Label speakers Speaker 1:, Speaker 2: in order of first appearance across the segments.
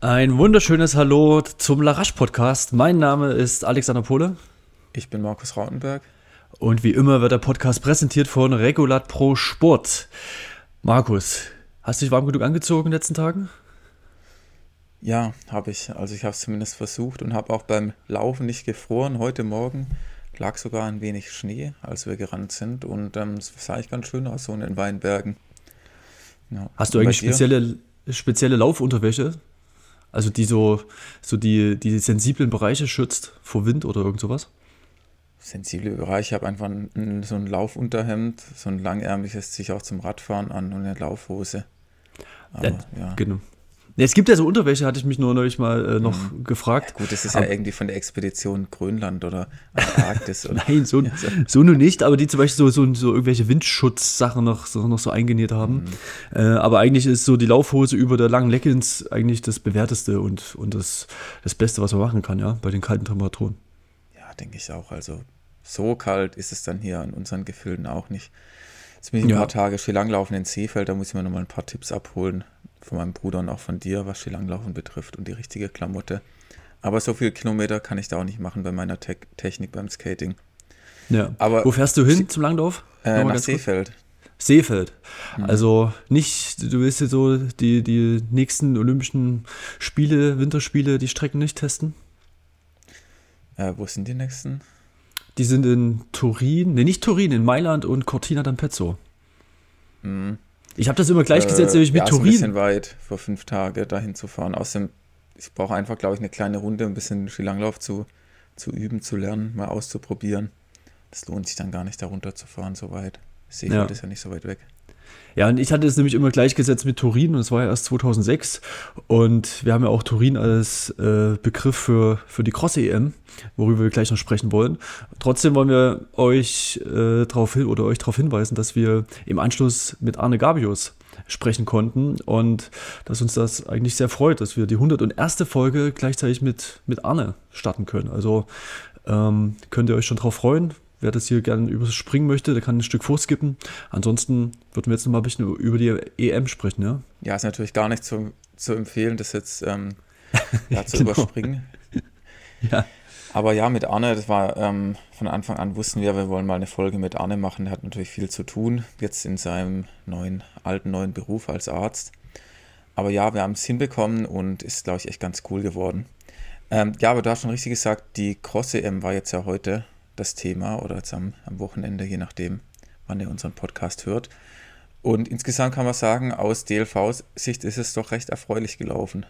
Speaker 1: Ein wunderschönes Hallo zum Larache Podcast. Mein Name ist Alexander Pohle.
Speaker 2: Ich bin Markus Rautenberg.
Speaker 1: Und wie immer wird der Podcast präsentiert von Regulat Pro Sport. Markus, hast du dich warm genug angezogen in den letzten Tagen?
Speaker 2: Ja, habe ich. Also ich habe es zumindest versucht und habe auch beim Laufen nicht gefroren. Heute Morgen lag sogar ein wenig Schnee, als wir gerannt sind. Und ähm, es sah eigentlich ganz schön aus, so in den Weinbergen.
Speaker 1: Ja. Hast du eigentlich spezielle, spezielle Laufunterwäsche? Also die so, so die, die sensiblen Bereiche schützt vor Wind oder irgend sowas?
Speaker 2: Sensible Bereiche. Ich habe einfach ein, so ein Laufunterhemd, so ein langärmliches, sich auch zum Radfahren an und eine Laufhose.
Speaker 1: Aber, ja, ja. Genau. Es gibt ja so Unterwäsche, hatte ich mich nur neulich mal äh, noch mhm. gefragt.
Speaker 2: Ja, gut, das ist aber, ja irgendwie von der Expedition Grönland oder Antarktis.
Speaker 1: Oder? Nein, so, ja, so. so nur nicht, aber die zum Beispiel so, so, so irgendwelche Windschutzsachen noch so, noch so eingenäht haben. Mhm. Äh, aber eigentlich ist so die Laufhose über der langen Leggings eigentlich das bewährteste und, und das, das Beste, was man machen kann, ja, bei den kalten Temperaturen.
Speaker 2: Ja, denke ich auch. Also so kalt ist es dann hier an unseren Gefilden auch nicht. Jetzt bin ich ein paar Tage Skilanglaufen in Seefeld, da muss ich mir nochmal ein paar Tipps abholen von meinem Bruder und auch von dir, was Skilanglaufen betrifft und die richtige Klamotte. Aber so viele Kilometer kann ich da auch nicht machen bei meiner Te Technik beim Skating.
Speaker 1: Ja. Aber Wo fährst du hin zum Langlauf?
Speaker 2: Äh, nach Seefeld.
Speaker 1: Seefeld. Mhm. Also nicht, du willst dir so die, die nächsten Olympischen Spiele, Winterspiele, die Strecken nicht testen?
Speaker 2: Äh, wo sind die nächsten?
Speaker 1: Die sind in Turin, ne, nicht Turin, in Mailand und Cortina d'Ampezzo. Mhm. Ich habe das immer gleichgesetzt, äh, nämlich mit ja, Turin. Ist
Speaker 2: ein bisschen weit, vor fünf Tage dahin zu fahren. Außerdem, ich brauche einfach, glaube ich, eine kleine Runde, ein bisschen Skilanglauf zu, zu üben, zu lernen, mal auszuprobieren. Das lohnt sich dann gar nicht, da runter zu fahren, so weit. Seefeld ja. ist ja nicht so weit weg.
Speaker 1: Ja, und ich hatte es nämlich immer gleichgesetzt mit Turin und es war ja erst 2006 und wir haben ja auch Turin als äh, Begriff für, für die Cross-EM, worüber wir gleich noch sprechen wollen. Trotzdem wollen wir euch äh, darauf hin oder euch darauf hinweisen, dass wir im Anschluss mit Arne Gabius sprechen konnten und dass uns das eigentlich sehr freut, dass wir die 101. Folge gleichzeitig mit, mit Arne starten können. Also ähm, könnt ihr euch schon drauf freuen. Wer das hier gerne überspringen möchte, der kann ein Stück vorskippen. Ansonsten würden wir jetzt noch mal ein bisschen über die EM sprechen, ja?
Speaker 2: Ja, ist natürlich gar nicht zu, zu empfehlen, das jetzt ähm, ja, zu genau. überspringen. ja. Aber ja, mit Arne, das war ähm, von Anfang an wussten wir, wir wollen mal eine Folge mit Arne machen. Der hat natürlich viel zu tun, jetzt in seinem neuen, alten neuen Beruf als Arzt. Aber ja, wir haben es hinbekommen und ist, glaube ich, echt ganz cool geworden. Ähm, ja, aber du hast schon richtig gesagt, die Cross-EM war jetzt ja heute das Thema oder jetzt am, am Wochenende, je nachdem, wann ihr unseren Podcast hört. Und insgesamt kann man sagen, aus DLV-Sicht ist es doch recht erfreulich gelaufen.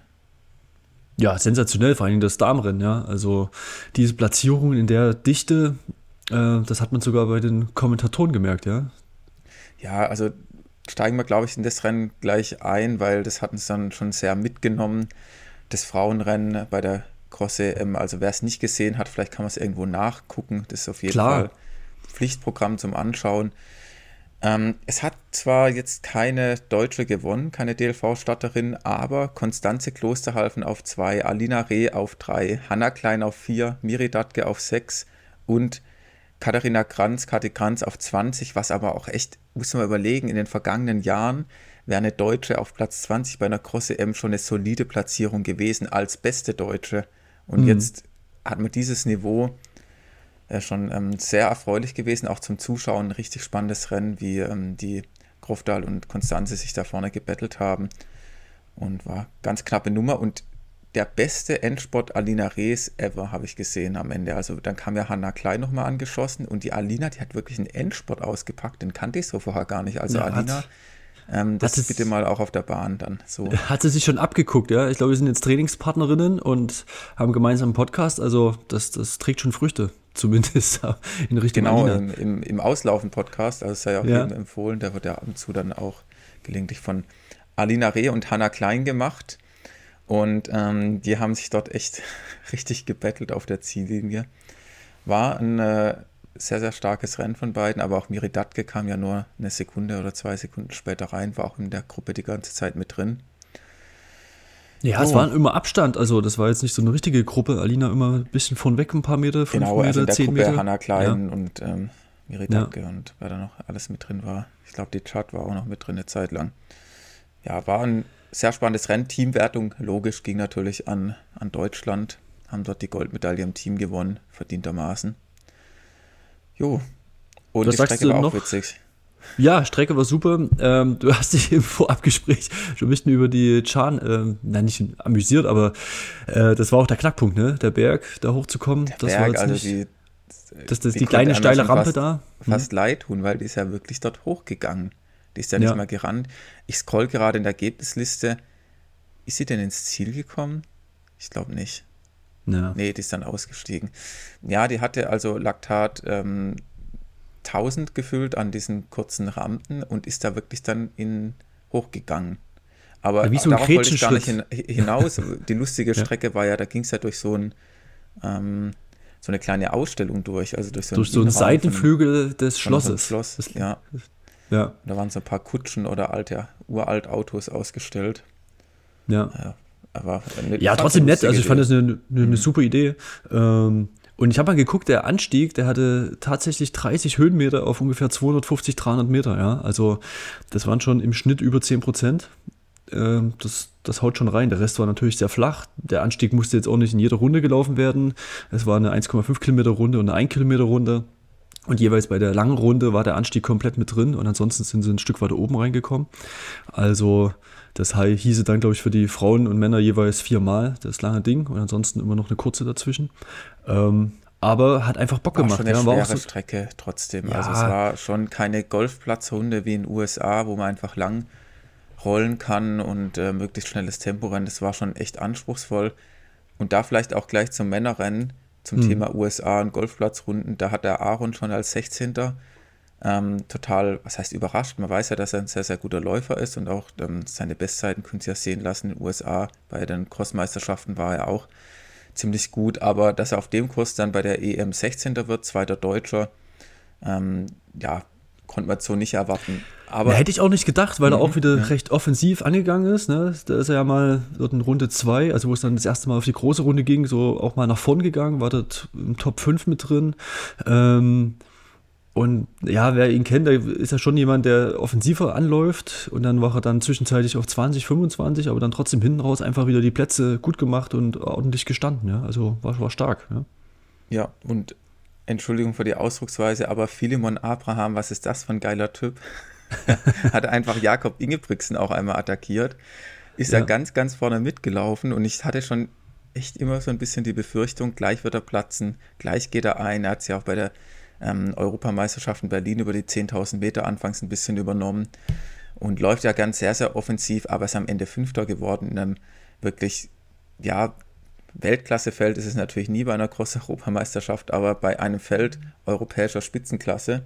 Speaker 1: Ja, sensationell, vor allem das Damenrennen, ja. Also diese Platzierung in der Dichte, äh, das hat man sogar bei den Kommentatoren gemerkt, ja.
Speaker 2: Ja, also steigen wir, glaube ich, in das Rennen gleich ein, weil das hat uns dann schon sehr mitgenommen. Das Frauenrennen bei der Crosse, ähm, also wer es nicht gesehen hat, vielleicht kann man es irgendwo nachgucken. Das ist auf jeden Klar. Fall Pflichtprogramm zum Anschauen. Ähm, es hat zwar jetzt keine Deutsche gewonnen, keine DLV-Starterin, aber Konstanze Klosterhalfen auf zwei, Alina Reh auf drei, Hanna Klein auf vier, Miri Datke auf sechs und Katharina Kranz, Kathi Kranz auf 20, was aber auch echt, muss man überlegen, in den vergangenen Jahren wäre eine Deutsche auf Platz 20 bei einer Cross-EM schon eine solide Platzierung gewesen als beste Deutsche. Und mhm. jetzt hat man dieses Niveau äh, schon ähm, sehr erfreulich gewesen, auch zum Zuschauen. Ein richtig spannendes Rennen, wie ähm, die Grofdahl und Konstanze sich da vorne gebettelt haben. Und war ganz knappe Nummer. Und der beste Endsport Alina Rees ever habe ich gesehen am Ende. Also dann kam ja Hanna Klein nochmal angeschossen und die Alina, die hat wirklich einen Endsport ausgepackt. Den kannte ich so vorher gar nicht. Also ja, Alina ähm, das bitte mal auch auf der Bahn dann. So.
Speaker 1: Hat sie sich schon abgeguckt, ja? Ich glaube, wir sind jetzt Trainingspartnerinnen und haben gemeinsam einen Podcast. Also das, das trägt schon Früchte, zumindest in Richtung
Speaker 2: Genau, im, im, im Auslaufen-Podcast, also sei auch ja. jedem empfohlen, der wird ja ab und zu dann auch gelegentlich von Alina Reh und Hanna Klein gemacht. Und ähm, die haben sich dort echt richtig gebettelt auf der Ziellinie. War ein äh, sehr, sehr starkes Rennen von beiden, aber auch Miri Datke kam ja nur eine Sekunde oder zwei Sekunden später rein, war auch in der Gruppe die ganze Zeit mit drin.
Speaker 1: Ja, oh. es war immer Abstand, also das war jetzt nicht so eine richtige Gruppe. Alina immer ein bisschen von weg, ein paar Meter, fünf genau, Meter, also in der zehn Gruppe Meter.
Speaker 2: Hanna Klein ja. und ähm, Miri Datke ja. und wer da noch alles mit drin war. Ich glaube, die Chart war auch noch mit drin eine Zeit lang. Ja, war ein sehr spannendes Rennen. Teamwertung, logisch, ging natürlich an, an Deutschland. Haben dort die Goldmedaille im Team gewonnen, verdientermaßen. Jo. Und
Speaker 1: Was
Speaker 2: die
Speaker 1: sagst
Speaker 2: Strecke
Speaker 1: du
Speaker 2: war auch
Speaker 1: noch?
Speaker 2: witzig.
Speaker 1: Ja, Strecke war super. Ähm, du hast dich im Vorabgespräch schon ein bisschen über die Chan, ähm, nein, nicht amüsiert, aber äh, das war auch der Knackpunkt, ne? Der Berg, da hochzukommen.
Speaker 2: Der
Speaker 1: das
Speaker 2: Berg,
Speaker 1: war jetzt
Speaker 2: also
Speaker 1: nicht,
Speaker 2: die,
Speaker 1: das, das,
Speaker 2: die
Speaker 1: die kleine steile Rampe
Speaker 2: fast,
Speaker 1: da. Hm.
Speaker 2: Fast leid tun, weil die ist ja wirklich dort hochgegangen. Die ist ja
Speaker 1: Ja.
Speaker 2: nicht mal gerannt. Ich scroll gerade in der Ergebnisliste. Ist sie denn ins Ziel gekommen? Ich glaube nicht.
Speaker 1: Ja.
Speaker 2: Nee, die ist dann ausgestiegen. Ja, die hatte also Laktat ähm, 1000 gefüllt an diesen kurzen Rampen und ist da wirklich dann in hochgegangen. Aber
Speaker 1: Ja, wie so ein
Speaker 2: darauf wollte ich gar nicht hin, hinaus. Die lustige
Speaker 1: Ja.
Speaker 2: Strecke war ja, da ging es ja durch so ein ähm, so eine kleine Ausstellung durch, also durch so
Speaker 1: Durch so einen
Speaker 2: Innenraum von-
Speaker 1: Seitenflügel des
Speaker 2: so
Speaker 1: Schlosses.
Speaker 2: Schloss.
Speaker 1: Das-
Speaker 2: Ja,
Speaker 1: Ja,
Speaker 2: da waren so ein paar Kutschen oder alte, uralt Autos ausgestellt.
Speaker 1: ja.
Speaker 2: Ja, aber eine,
Speaker 1: Ja, trotzdem nett. Also ich fand das eine, eine, eine super Idee. Ähm, und ich habe mal geguckt, der Anstieg, der hatte tatsächlich 30 Höhenmeter auf ungefähr 250, 300 Meter. Ja, also das waren schon im Schnitt über 10 Prozent. Ähm, das, das haut schon rein. Der Rest war natürlich sehr flach. Der Anstieg musste jetzt auch nicht in jeder Runde gelaufen werden. Es war eine 1,5 Kilometer Runde und eine 1 Kilometer Runde. Und jeweils bei der langen Runde war der Anstieg komplett mit drin und ansonsten sind sie ein Stück weiter oben reingekommen. Also das hieße dann, glaube ich, für die Frauen und Männer jeweils viermal das lange Ding und ansonsten immer noch eine kurze dazwischen. Ähm, aber hat einfach Bock
Speaker 2: War
Speaker 1: gemacht.
Speaker 2: schon eine
Speaker 1: ja, war auch
Speaker 2: schwere
Speaker 1: so,
Speaker 2: Strecke trotzdem.
Speaker 1: Ja.
Speaker 2: Also es war schon keine Golfplatzrunde wie in den USA, wo man einfach lang rollen kann und äh, möglichst schnelles Tempo rennen. Das war schon echt anspruchsvoll. Und da vielleicht auch gleich zum Männerrennen, zum
Speaker 1: Hm.
Speaker 2: Thema USA und Golfplatzrunden. Da hat der Aaron schon als 16. Ähm, total, was heißt überrascht. Man weiß ja, dass er ein sehr, sehr guter Läufer ist und auch ähm, seine Bestzeiten können Sie ja sehen lassen. In den USA bei den Crossmeisterschaften war er auch ziemlich gut, aber dass er auf dem Kurs dann bei der EM 16. wird, zweiter Deutscher, ähm, ja, konnte man so nicht erwarten. Aber
Speaker 1: hätte ich auch nicht gedacht, weil er
Speaker 2: Mhm,
Speaker 1: auch wieder
Speaker 2: ja.
Speaker 1: recht offensiv angegangen ist. Ne? Da ist er ja mal dort in Runde 2, also wo es dann das erste Mal auf die große Runde ging, so auch mal nach vorn gegangen, war dort im Top 5 mit drin. Ähm, und ja, wer ihn kennt, da ist ja schon jemand, der offensiver anläuft und dann war er dann zwischenzeitlich auf 20, 25, aber dann trotzdem hinten raus einfach wieder die Plätze gut gemacht und ordentlich gestanden. Ja? Also war, war stark. Ja?
Speaker 2: ja, und Entschuldigung für die Ausdrucksweise, aber Philemon Abraham, was ist das für ein geiler Typ? Hat einfach Jakob Ingebrigtsen auch einmal attackiert, ist
Speaker 1: Ja.
Speaker 2: da ganz, ganz vorne mitgelaufen und ich hatte schon echt immer so ein bisschen die Befürchtung, gleich wird er platzen, gleich geht er ein. Er hat es ja auch bei der ähm, Europameisterschaft in Berlin über die 10.000 Meter anfangs ein bisschen übernommen und läuft ja ganz sehr, sehr offensiv, aber ist am Ende Fünfter geworden in einem wirklich, ja, Weltklassefeld ist es natürlich nie bei einer Cross-Europameisterschaft, aber bei einem Feld europäischer Spitzenklasse.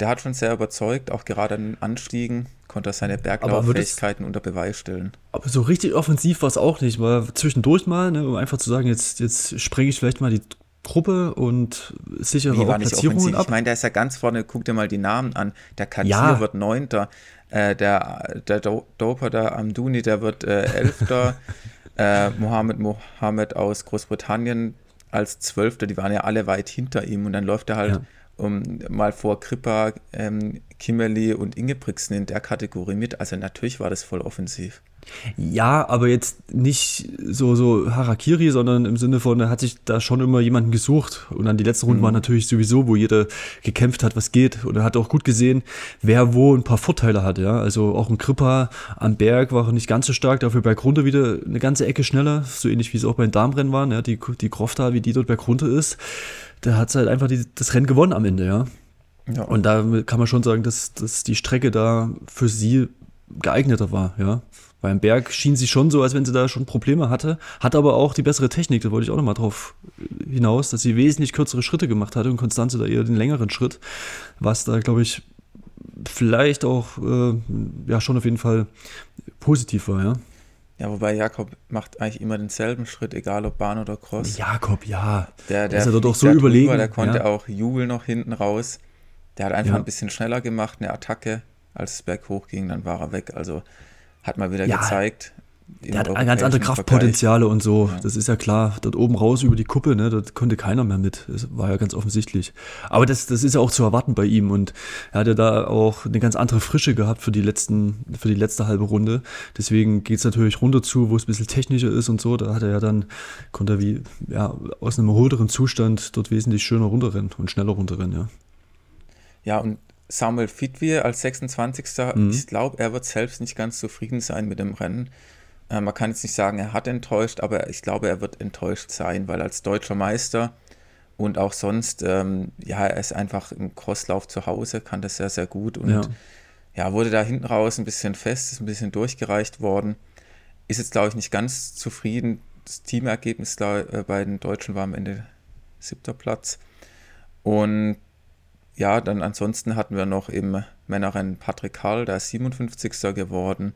Speaker 2: Der hat schon sehr überzeugt, auch gerade an den Anstiegen konnte er seine Berglauffähigkeiten unter Beweis stellen.
Speaker 1: Aber so richtig offensiv war es auch nicht. War zwischendurch mal, ne, um einfach zu sagen, jetzt, jetzt sprenge ich vielleicht mal die Gruppe und sichere
Speaker 2: Wie
Speaker 1: auch
Speaker 2: war nicht offensiv?
Speaker 1: ab.
Speaker 2: Ich meine, der ist ja ganz vorne, guck dir mal die Namen an. Der Kadir
Speaker 1: Ja.
Speaker 2: wird Neunter, äh, der, der Do- Doper, der Amduni, der wird äh, Elfter, äh, Mohammed Mohammed aus Großbritannien als Zwölfter, die waren ja alle weit hinter ihm und dann läuft er halt
Speaker 1: Ja.
Speaker 2: Um, mal vor Krippa, ähm, Kimberly und Ingebrigtsen in der Kategorie mit. Also natürlich war das voll offensiv.
Speaker 1: Ja, aber jetzt nicht so, so Harakiri, sondern im Sinne von, er hat sich da schon immer jemanden gesucht. Und dann die letzten Runden
Speaker 2: Mhm.
Speaker 1: waren natürlich sowieso, wo jeder gekämpft hat, was geht. Und er hat auch gut gesehen, wer wo ein paar Vorteile hat. Ja? Also auch ein Kripper am Berg war nicht ganz so stark, dafür bergunter wieder eine ganze Ecke schneller. So ähnlich wie es auch beim Darmrennen war. Ja? Die, die Krofta, wie die dort bergunter ist. Da hat halt einfach die, das Rennen gewonnen am Ende, ja.
Speaker 2: Ja,
Speaker 1: Und da kann man schon sagen, dass, dass die Strecke da für sie geeigneter war, ja. Beim Berg schien sie schon so, als wenn sie da schon Probleme hatte, hat aber auch die bessere Technik, da wollte ich auch nochmal drauf hinaus, dass sie wesentlich kürzere Schritte gemacht hatte und Konstanze da eher den längeren Schritt, was da, glaube ich, vielleicht auch, äh, ja, schon auf jeden Fall positiv war, ja.
Speaker 2: ja, wobei Jakob macht eigentlich immer denselben Schritt, egal ob Bahn oder Cross.
Speaker 1: Jakob, ja.
Speaker 2: Der, der
Speaker 1: ist dort auch
Speaker 2: fliegt
Speaker 1: so
Speaker 2: da drüber,
Speaker 1: überlegen,
Speaker 2: Der konnte
Speaker 1: ja.
Speaker 2: auch Jubel noch hinten raus. Der hat einfach
Speaker 1: Ja.
Speaker 2: ein bisschen schneller gemacht, eine Attacke, als es berghoch ging, dann war er weg. Also hat mal wieder
Speaker 1: Ja.
Speaker 2: gezeigt,
Speaker 1: der hat ganz andere Kraftpotenziale Vergleich. und so. Ja. Das ist ja klar. Dort oben raus über die Kuppe, ne, dort konnte keiner mehr mit. Das war ja ganz offensichtlich. Aber das, das ist ja auch zu erwarten bei ihm. Und er hat ja da auch eine ganz andere Frische gehabt für die letzten, für die letzte halbe Runde. Deswegen geht es natürlich runter zu, wo es ein bisschen technischer ist und so. Da hat er ja dann, konnte er wie, ja, aus einem erholteren Zustand dort wesentlich schöner runterrennen und schneller runterrennen, ja.
Speaker 2: Ja, und Samuel Fitwier als 26. Mhm. Ich glaube, er wird selbst nicht ganz zufrieden sein mit dem Rennen. Äh, man kann jetzt nicht sagen, er hat enttäuscht, aber ich glaube, er wird enttäuscht sein, weil als deutscher Meister und auch sonst, ähm, ja, er ist einfach im Crosslauf zu Hause, kann das sehr, sehr gut und ja. ja, wurde da hinten raus ein bisschen fest, ist ein bisschen durchgereicht worden. Ist jetzt, glaube ich, nicht ganz zufrieden. Das Teamergebnis da, äh, bei den Deutschen war am Ende siebter Platz. Und ja, dann ansonsten hatten wir noch im Männerrennen Patrick Karl, der ist 57. geworden.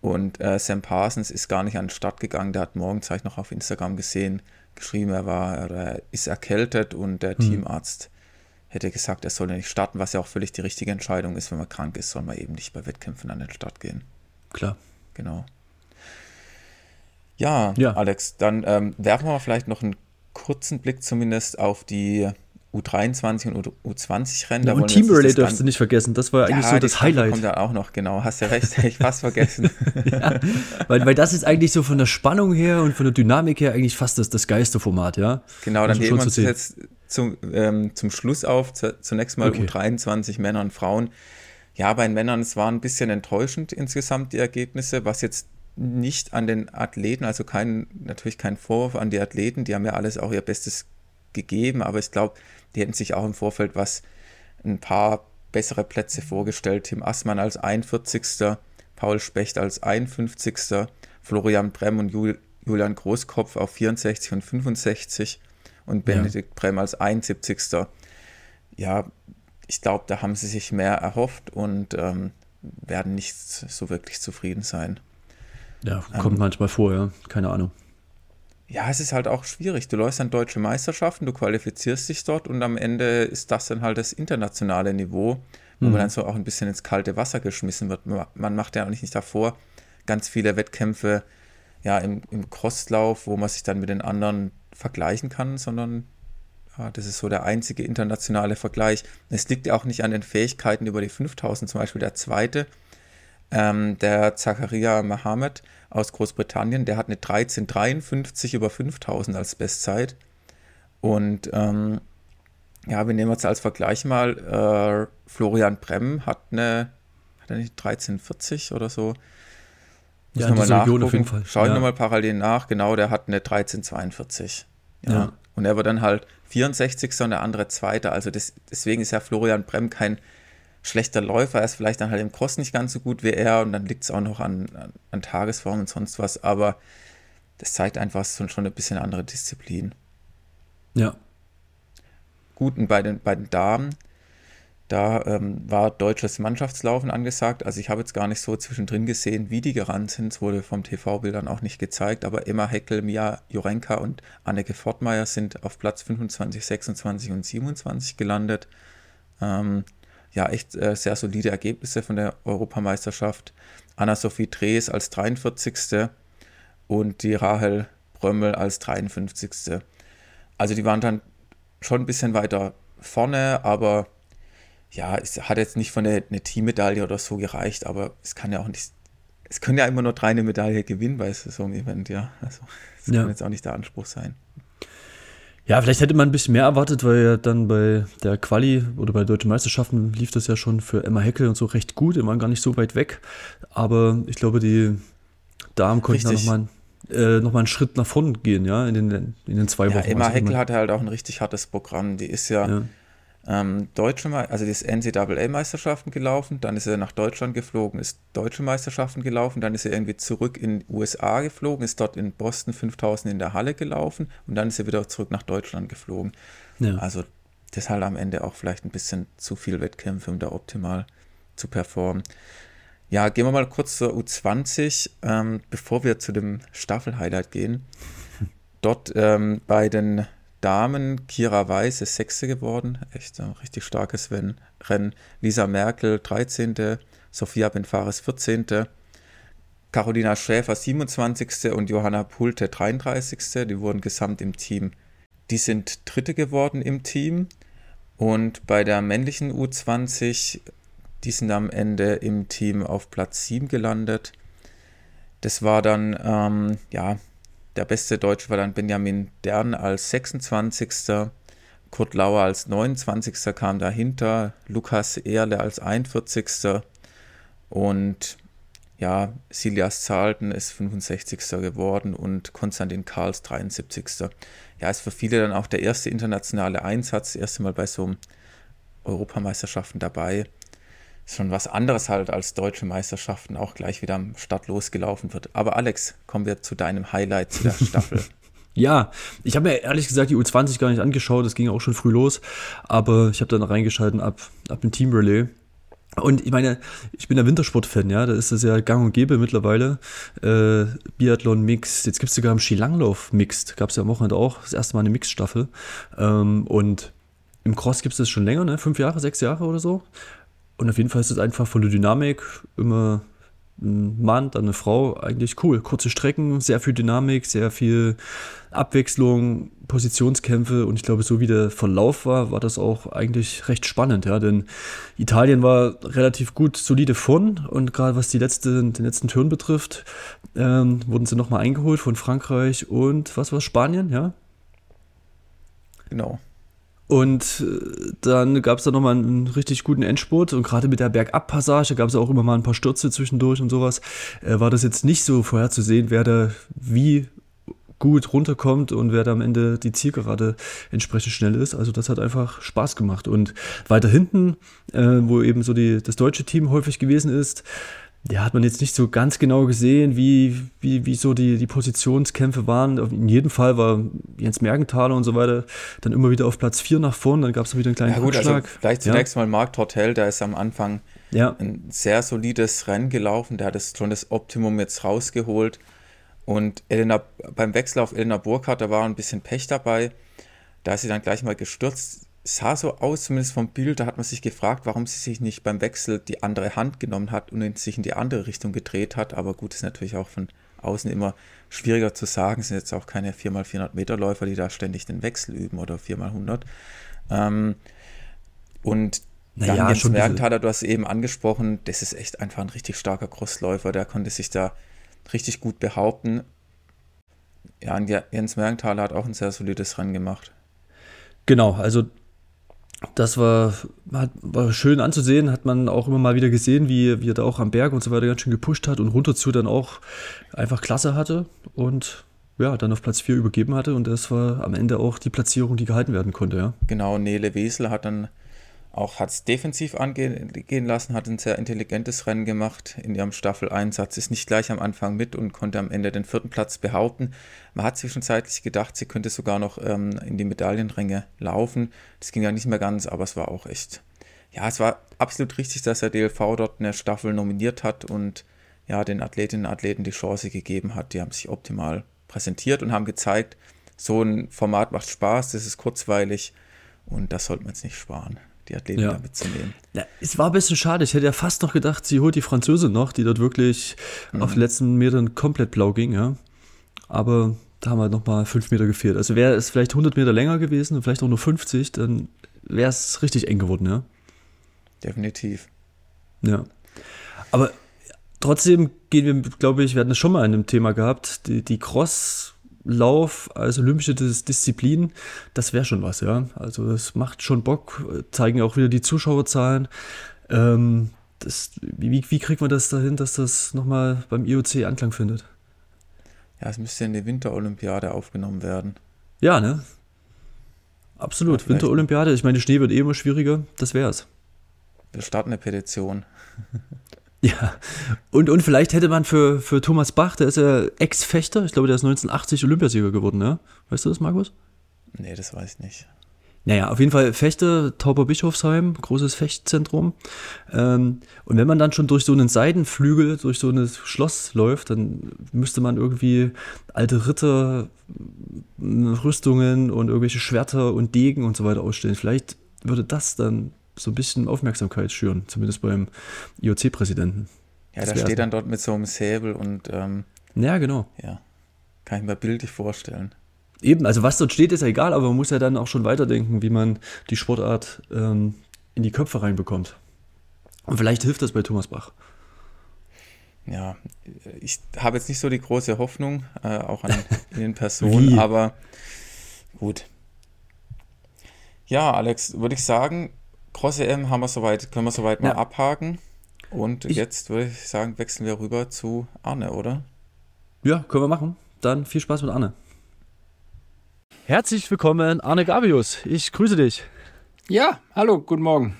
Speaker 2: Und äh, Sam Parsons ist gar nicht an den Start gegangen. Der hat morgens, habe ich noch auf Instagram gesehen, geschrieben, er war, er ist erkältet und der mhm. Teamarzt hätte gesagt, er solle nicht starten, was ja auch völlig die richtige Entscheidung ist. Wenn man krank ist, soll man eben nicht bei Wettkämpfen an den Start gehen.
Speaker 1: Klar.
Speaker 2: Genau. Ja, ja. Alex, dann ähm, werfen wir vielleicht noch einen kurzen Blick zumindest auf die U23 und U20-Rennen.
Speaker 1: Ja, und Team Relay darfst du nicht vergessen, das war eigentlich ja, so das Highlight.
Speaker 2: kommt da auch noch, genau, hast ja recht, hätte ich fast vergessen.
Speaker 1: ja, weil, weil das ist eigentlich so von der Spannung her und von der Dynamik her eigentlich fast das, das geilste Format, ja.
Speaker 2: Genau, dann heben wir uns jetzt zum, ähm, zum Schluss auf, zunächst mal okay. U23 Männer und Frauen. Ja, bei den Männern, es waren ein bisschen enttäuschend insgesamt die Ergebnisse, was jetzt nicht an den Athleten, also kein, natürlich kein Vorwurf an die Athleten, die haben ja alles auch ihr Bestes gegeben, aber ich glaube, die hätten sich auch im Vorfeld was ein paar bessere Plätze vorgestellt. Tim Assmann als 41. Paul Specht als 51. Florian Brem und Julian Großkopf auf 64 und 65 und Benedikt ja. Brem als 71. Ja, ich glaube, da haben sie sich mehr erhofft und ähm, werden nicht so wirklich zufrieden sein.
Speaker 1: Ja, kommt ähm, manchmal vor, ja, keine Ahnung
Speaker 2: ja, es ist halt auch schwierig. Du läufst an deutsche Meisterschaften, du qualifizierst dich dort und am Ende ist das dann halt das internationale Niveau, wo mhm. man dann so auch ein bisschen ins kalte Wasser geschmissen wird. Man macht ja auch nicht davor ganz viele Wettkämpfe ja, im, im Crosslauf, wo man sich dann mit den anderen vergleichen kann, sondern ja, das ist so der einzige internationale Vergleich. Es liegt ja auch nicht an den Fähigkeiten über die 5000, zum Beispiel der zweite, ähm, der Zakaria Mohammed, aus Großbritannien. Der hat eine 1353 über 5000 als Bestzeit. Und ähm, ja, wir nehmen jetzt als Vergleich mal, äh, Florian Brem hat eine, hat er nicht 1340 oder so?
Speaker 1: Muss ja, mal Region auf jeden Fall.
Speaker 2: Schau ich ja. nochmal parallel nach. Genau, der hat eine 1342. Ja. ja. Und er war dann halt 64. und der andere Zweiter. Also das, deswegen ist ja Florian Brem kein schlechter Läufer, er ist vielleicht dann halt im Cross nicht ganz so gut wie er und dann liegt es auch noch an, an, an, Tagesform und sonst was, aber das zeigt einfach schon, schon ein bisschen andere Disziplin.
Speaker 1: Ja.
Speaker 2: Gut, und bei den, bei den Damen, da ähm, war deutsches Mannschaftslaufen angesagt. Also ich habe jetzt gar nicht so zwischendrin gesehen, wie die gerannt sind. Es wurde vom TV-Bildern auch nicht gezeigt. Aber Emma Heckel, Mia Jurenka und Anneke Fortmeier sind auf Platz 25, 26 und 27 gelandet. Ähm, ja echt äh, sehr solide Ergebnisse von der Europameisterschaft. Anna-Sophie Drees als 43. und die Rahel Brömmel als 53. Also die waren dann schon ein bisschen weiter vorne, aber ja, es hat jetzt nicht von der eine Teammedaille oder so gereicht, aber es kann ja auch nicht, es können ja immer nur drei eine Medaille gewinnen bei so einem Event, ja. Also das ja. kann jetzt auch nicht der Anspruch sein.
Speaker 1: Ja, vielleicht hätte man ein bisschen mehr erwartet, weil ja dann bei der Quali oder bei deutschen Meisterschaften lief das ja schon für Emma Heckel und so recht gut. Die waren gar nicht so weit weg. Aber ich glaube, die Damen konnten da nochmal äh, noch einen Schritt nach vorne gehen, ja, in den, in den zwei
Speaker 2: ja,
Speaker 1: Wochen.
Speaker 2: Emma Heckel hatte halt auch ein richtig hartes Programm. Die ist ja, ja ähm, deutsche, also die ist NCAA-Meisterschaften gelaufen, dann ist er nach Deutschland geflogen, ist deutsche Meisterschaften gelaufen, dann ist er irgendwie zurück in die USA geflogen, ist dort in Boston 5000 in der Halle gelaufen und dann ist er wieder zurück nach Deutschland geflogen. Ja. Also das halt am Ende auch vielleicht ein bisschen zu viel Wettkämpfe, um da optimal zu performen. Ja, gehen wir mal kurz zur U20, ähm, bevor wir zu dem Staffel-Highlight gehen. Dort ähm, bei den Damen, Kira Weiß ist Sechste geworden, echt ein richtig starkes Rennen. Lisa Merkel 13., Sophia Benfares 14., Carolina Schäfer 27. und Johanna Pulte 33. Die wurden gesamt im Team. Die sind Dritte geworden im Team. Und bei der männlichen U20, die sind am Ende im Team auf Platz 7 gelandet. Das war dann, ähm, ja, der beste Deutsche war dann Benjamin Dern als 26. Kurt Lauer als 29. kam dahinter, Lukas Erle als 41. Und ja, Silias Zahlten ist 65. geworden und Konstantin Karls 73. Ja, ist für viele dann auch der erste internationale Einsatz, das erste Mal bei so Europameisterschaften dabei. Ist schon was anderes halt als deutsche Meisterschaften, auch gleich wieder am Start losgelaufen wird. Aber Alex, kommen wir zu deinem Highlight zu der Staffel.
Speaker 1: Ja, ich habe mir ehrlich gesagt die U20 gar nicht angeschaut, das ging auch schon früh los, aber ich habe dann reingeschalten ab, ab dem Team Relay. Und ich meine, ich bin der Wintersport-Fan, ja, da ist das ja gang und gäbe mittlerweile. Äh, Biathlon Mixed, jetzt gibt es sogar im Skilanglauf Mixed, gab es ja am Wochenende auch, das erste Mal eine Mixed-Staffel. Ähm, und im Cross gibt es das schon länger, ne? fünf Jahre, sechs Jahre oder so. Und auf jeden Fall ist es einfach von Dynamik immer ein Mann, dann eine Frau, eigentlich cool. Kurze Strecken, sehr viel Dynamik, sehr viel Abwechslung, Positionskämpfe und ich glaube, so wie der Verlauf war, war das auch eigentlich recht spannend, ja, denn Italien war relativ gut solide von und gerade was die letzte, den letzten Turn betrifft, ähm, wurden sie nochmal eingeholt von Frankreich und was war Spanien, ja?
Speaker 2: Genau.
Speaker 1: Und äh, dann gab es da nochmal einen richtig guten Endspurt und gerade mit der Bergabpassage gab es auch immer mal ein paar Stürze zwischendurch und sowas. Äh, war das jetzt nicht so vorherzusehen, wer da wie gut runterkommt und wer da am Ende die Zielgerade entsprechend schnell ist. Also das hat einfach Spaß gemacht. Und weiter hinten, äh, wo eben so die, das deutsche Team häufig gewesen ist, ja, hat man jetzt nicht so ganz genau gesehen, wie, wie, wie so die, die Positionskämpfe waren. In jedem Fall war Jens Mergenthaler und so weiter dann immer wieder auf Platz 4 nach vorn, dann gab es wieder einen kleinen ja, gut, Rückschlag. Also
Speaker 2: vielleicht zunächst ja. mal Marc Tortel, der ist am Anfang ja. ein sehr solides Rennen gelaufen, der hat das, schon das Optimum jetzt rausgeholt. Und Elena, beim Wechsel auf Elena Burkhardt, da war ein bisschen Pech dabei. Da ist sie dann gleich mal gestürzt sah so aus, zumindest vom Bild, da hat man sich gefragt, warum sie sich nicht beim Wechsel die andere Hand genommen hat und sich in die andere Richtung gedreht hat. Aber gut, ist natürlich auch von außen immer schwieriger zu sagen. Es sind jetzt auch keine 4x400 Meter Läufer, die da ständig den Wechsel üben oder 4x100. Ähm, und dann naja, Jens Mergenthaler, du hast eben angesprochen, das ist echt einfach ein richtig starker Crossläufer, der konnte sich da richtig gut behaupten. Ja, Jens Mergenthaler hat auch ein sehr solides Rennen gemacht.
Speaker 1: Genau, also das war, war schön anzusehen, hat man auch immer mal wieder gesehen, wie, wie er da auch am Berg und so weiter ganz schön gepusht hat und runter zu dann auch einfach klasse hatte und ja, dann auf Platz 4 übergeben hatte und das war am Ende auch die Platzierung, die gehalten werden konnte, ja.
Speaker 2: Genau, Nele Wesel hat dann auch hat es defensiv angehen lassen, hat ein sehr intelligentes Rennen gemacht in ihrem Staffeleinsatz, ist nicht gleich am Anfang mit und konnte am Ende den vierten Platz behaupten. Man hat zwischenzeitlich gedacht, sie könnte sogar noch ähm, in die Medaillenränge laufen. Das ging ja nicht mehr ganz, aber es war auch echt. Ja, es war absolut richtig, dass der DLV dort eine Staffel nominiert hat und ja, den Athletinnen und Athleten die Chance gegeben hat. Die haben sich optimal präsentiert und haben gezeigt, so ein Format macht Spaß, das ist kurzweilig und das sollte man jetzt nicht sparen die Athleten ja. mitzunehmen.
Speaker 1: Ja, es war ein bisschen schade. Ich hätte ja fast noch gedacht, sie holt die Französin noch, die dort wirklich mhm. auf den letzten Metern komplett blau ging. Ja. Aber da haben halt noch mal fünf Meter gefehlt. Also wäre es vielleicht 100 Meter länger gewesen und vielleicht auch nur 50, dann wäre es richtig eng geworden, ja.
Speaker 2: Definitiv.
Speaker 1: Ja. Aber trotzdem gehen wir, glaube ich, wir hatten es schon mal in einem Thema gehabt, die, die Cross- Lauf als olympische Disziplin, das wäre schon was, ja. Also das macht schon Bock, zeigen auch wieder die Zuschauerzahlen. Ähm, das, wie, wie kriegt man das dahin, dass das nochmal beim IOC Anklang findet?
Speaker 2: Ja, es müsste in die Winterolympiade aufgenommen werden.
Speaker 1: Ja, ne? Absolut. Ja, Winterolympiade, ich meine, Schnee wird eh immer schwieriger, das wär's.
Speaker 2: Wir starten eine Petition.
Speaker 1: Ja, und, und vielleicht hätte man für, für Thomas Bach, der ist ja Ex-Fechter, ich glaube, der ist 1980 Olympiasieger geworden, ne? Weißt du das, Markus?
Speaker 2: Nee, das weiß ich nicht.
Speaker 1: Naja, auf jeden Fall Fechter, Tauberbischofsheim, großes Fechtzentrum. Ähm, und wenn man dann schon durch so einen Seidenflügel, durch so ein Schloss läuft, dann müsste man irgendwie alte Ritter, Rüstungen und irgendwelche Schwerter und Degen und so weiter ausstellen. Vielleicht würde das dann so ein bisschen Aufmerksamkeit schüren, zumindest beim IOC-Präsidenten.
Speaker 2: Ja, da steht dann dort mit so einem Säbel und ähm,
Speaker 1: ja, genau.
Speaker 2: Ja, kann ich mir bildlich vorstellen.
Speaker 1: Eben, also was dort steht, ist ja egal, aber man muss ja dann auch schon weiterdenken, wie man die Sportart ähm, in die Köpfe reinbekommt. Und vielleicht hilft das bei Thomas Bach.
Speaker 2: Ja, ich habe jetzt nicht so die große Hoffnung, äh, auch an den Personen, aber gut. Ja, Alex, würde ich sagen, Cross EM haben wir soweit, können wir soweit mal ja. abhaken. Und ich, jetzt würde ich sagen, wechseln wir rüber zu Arne, oder?
Speaker 1: Ja, können wir machen. Dann viel Spaß mit Arne. Herzlich willkommen, Arne Gabius. Ich grüße dich.
Speaker 3: Ja, hallo, guten Morgen.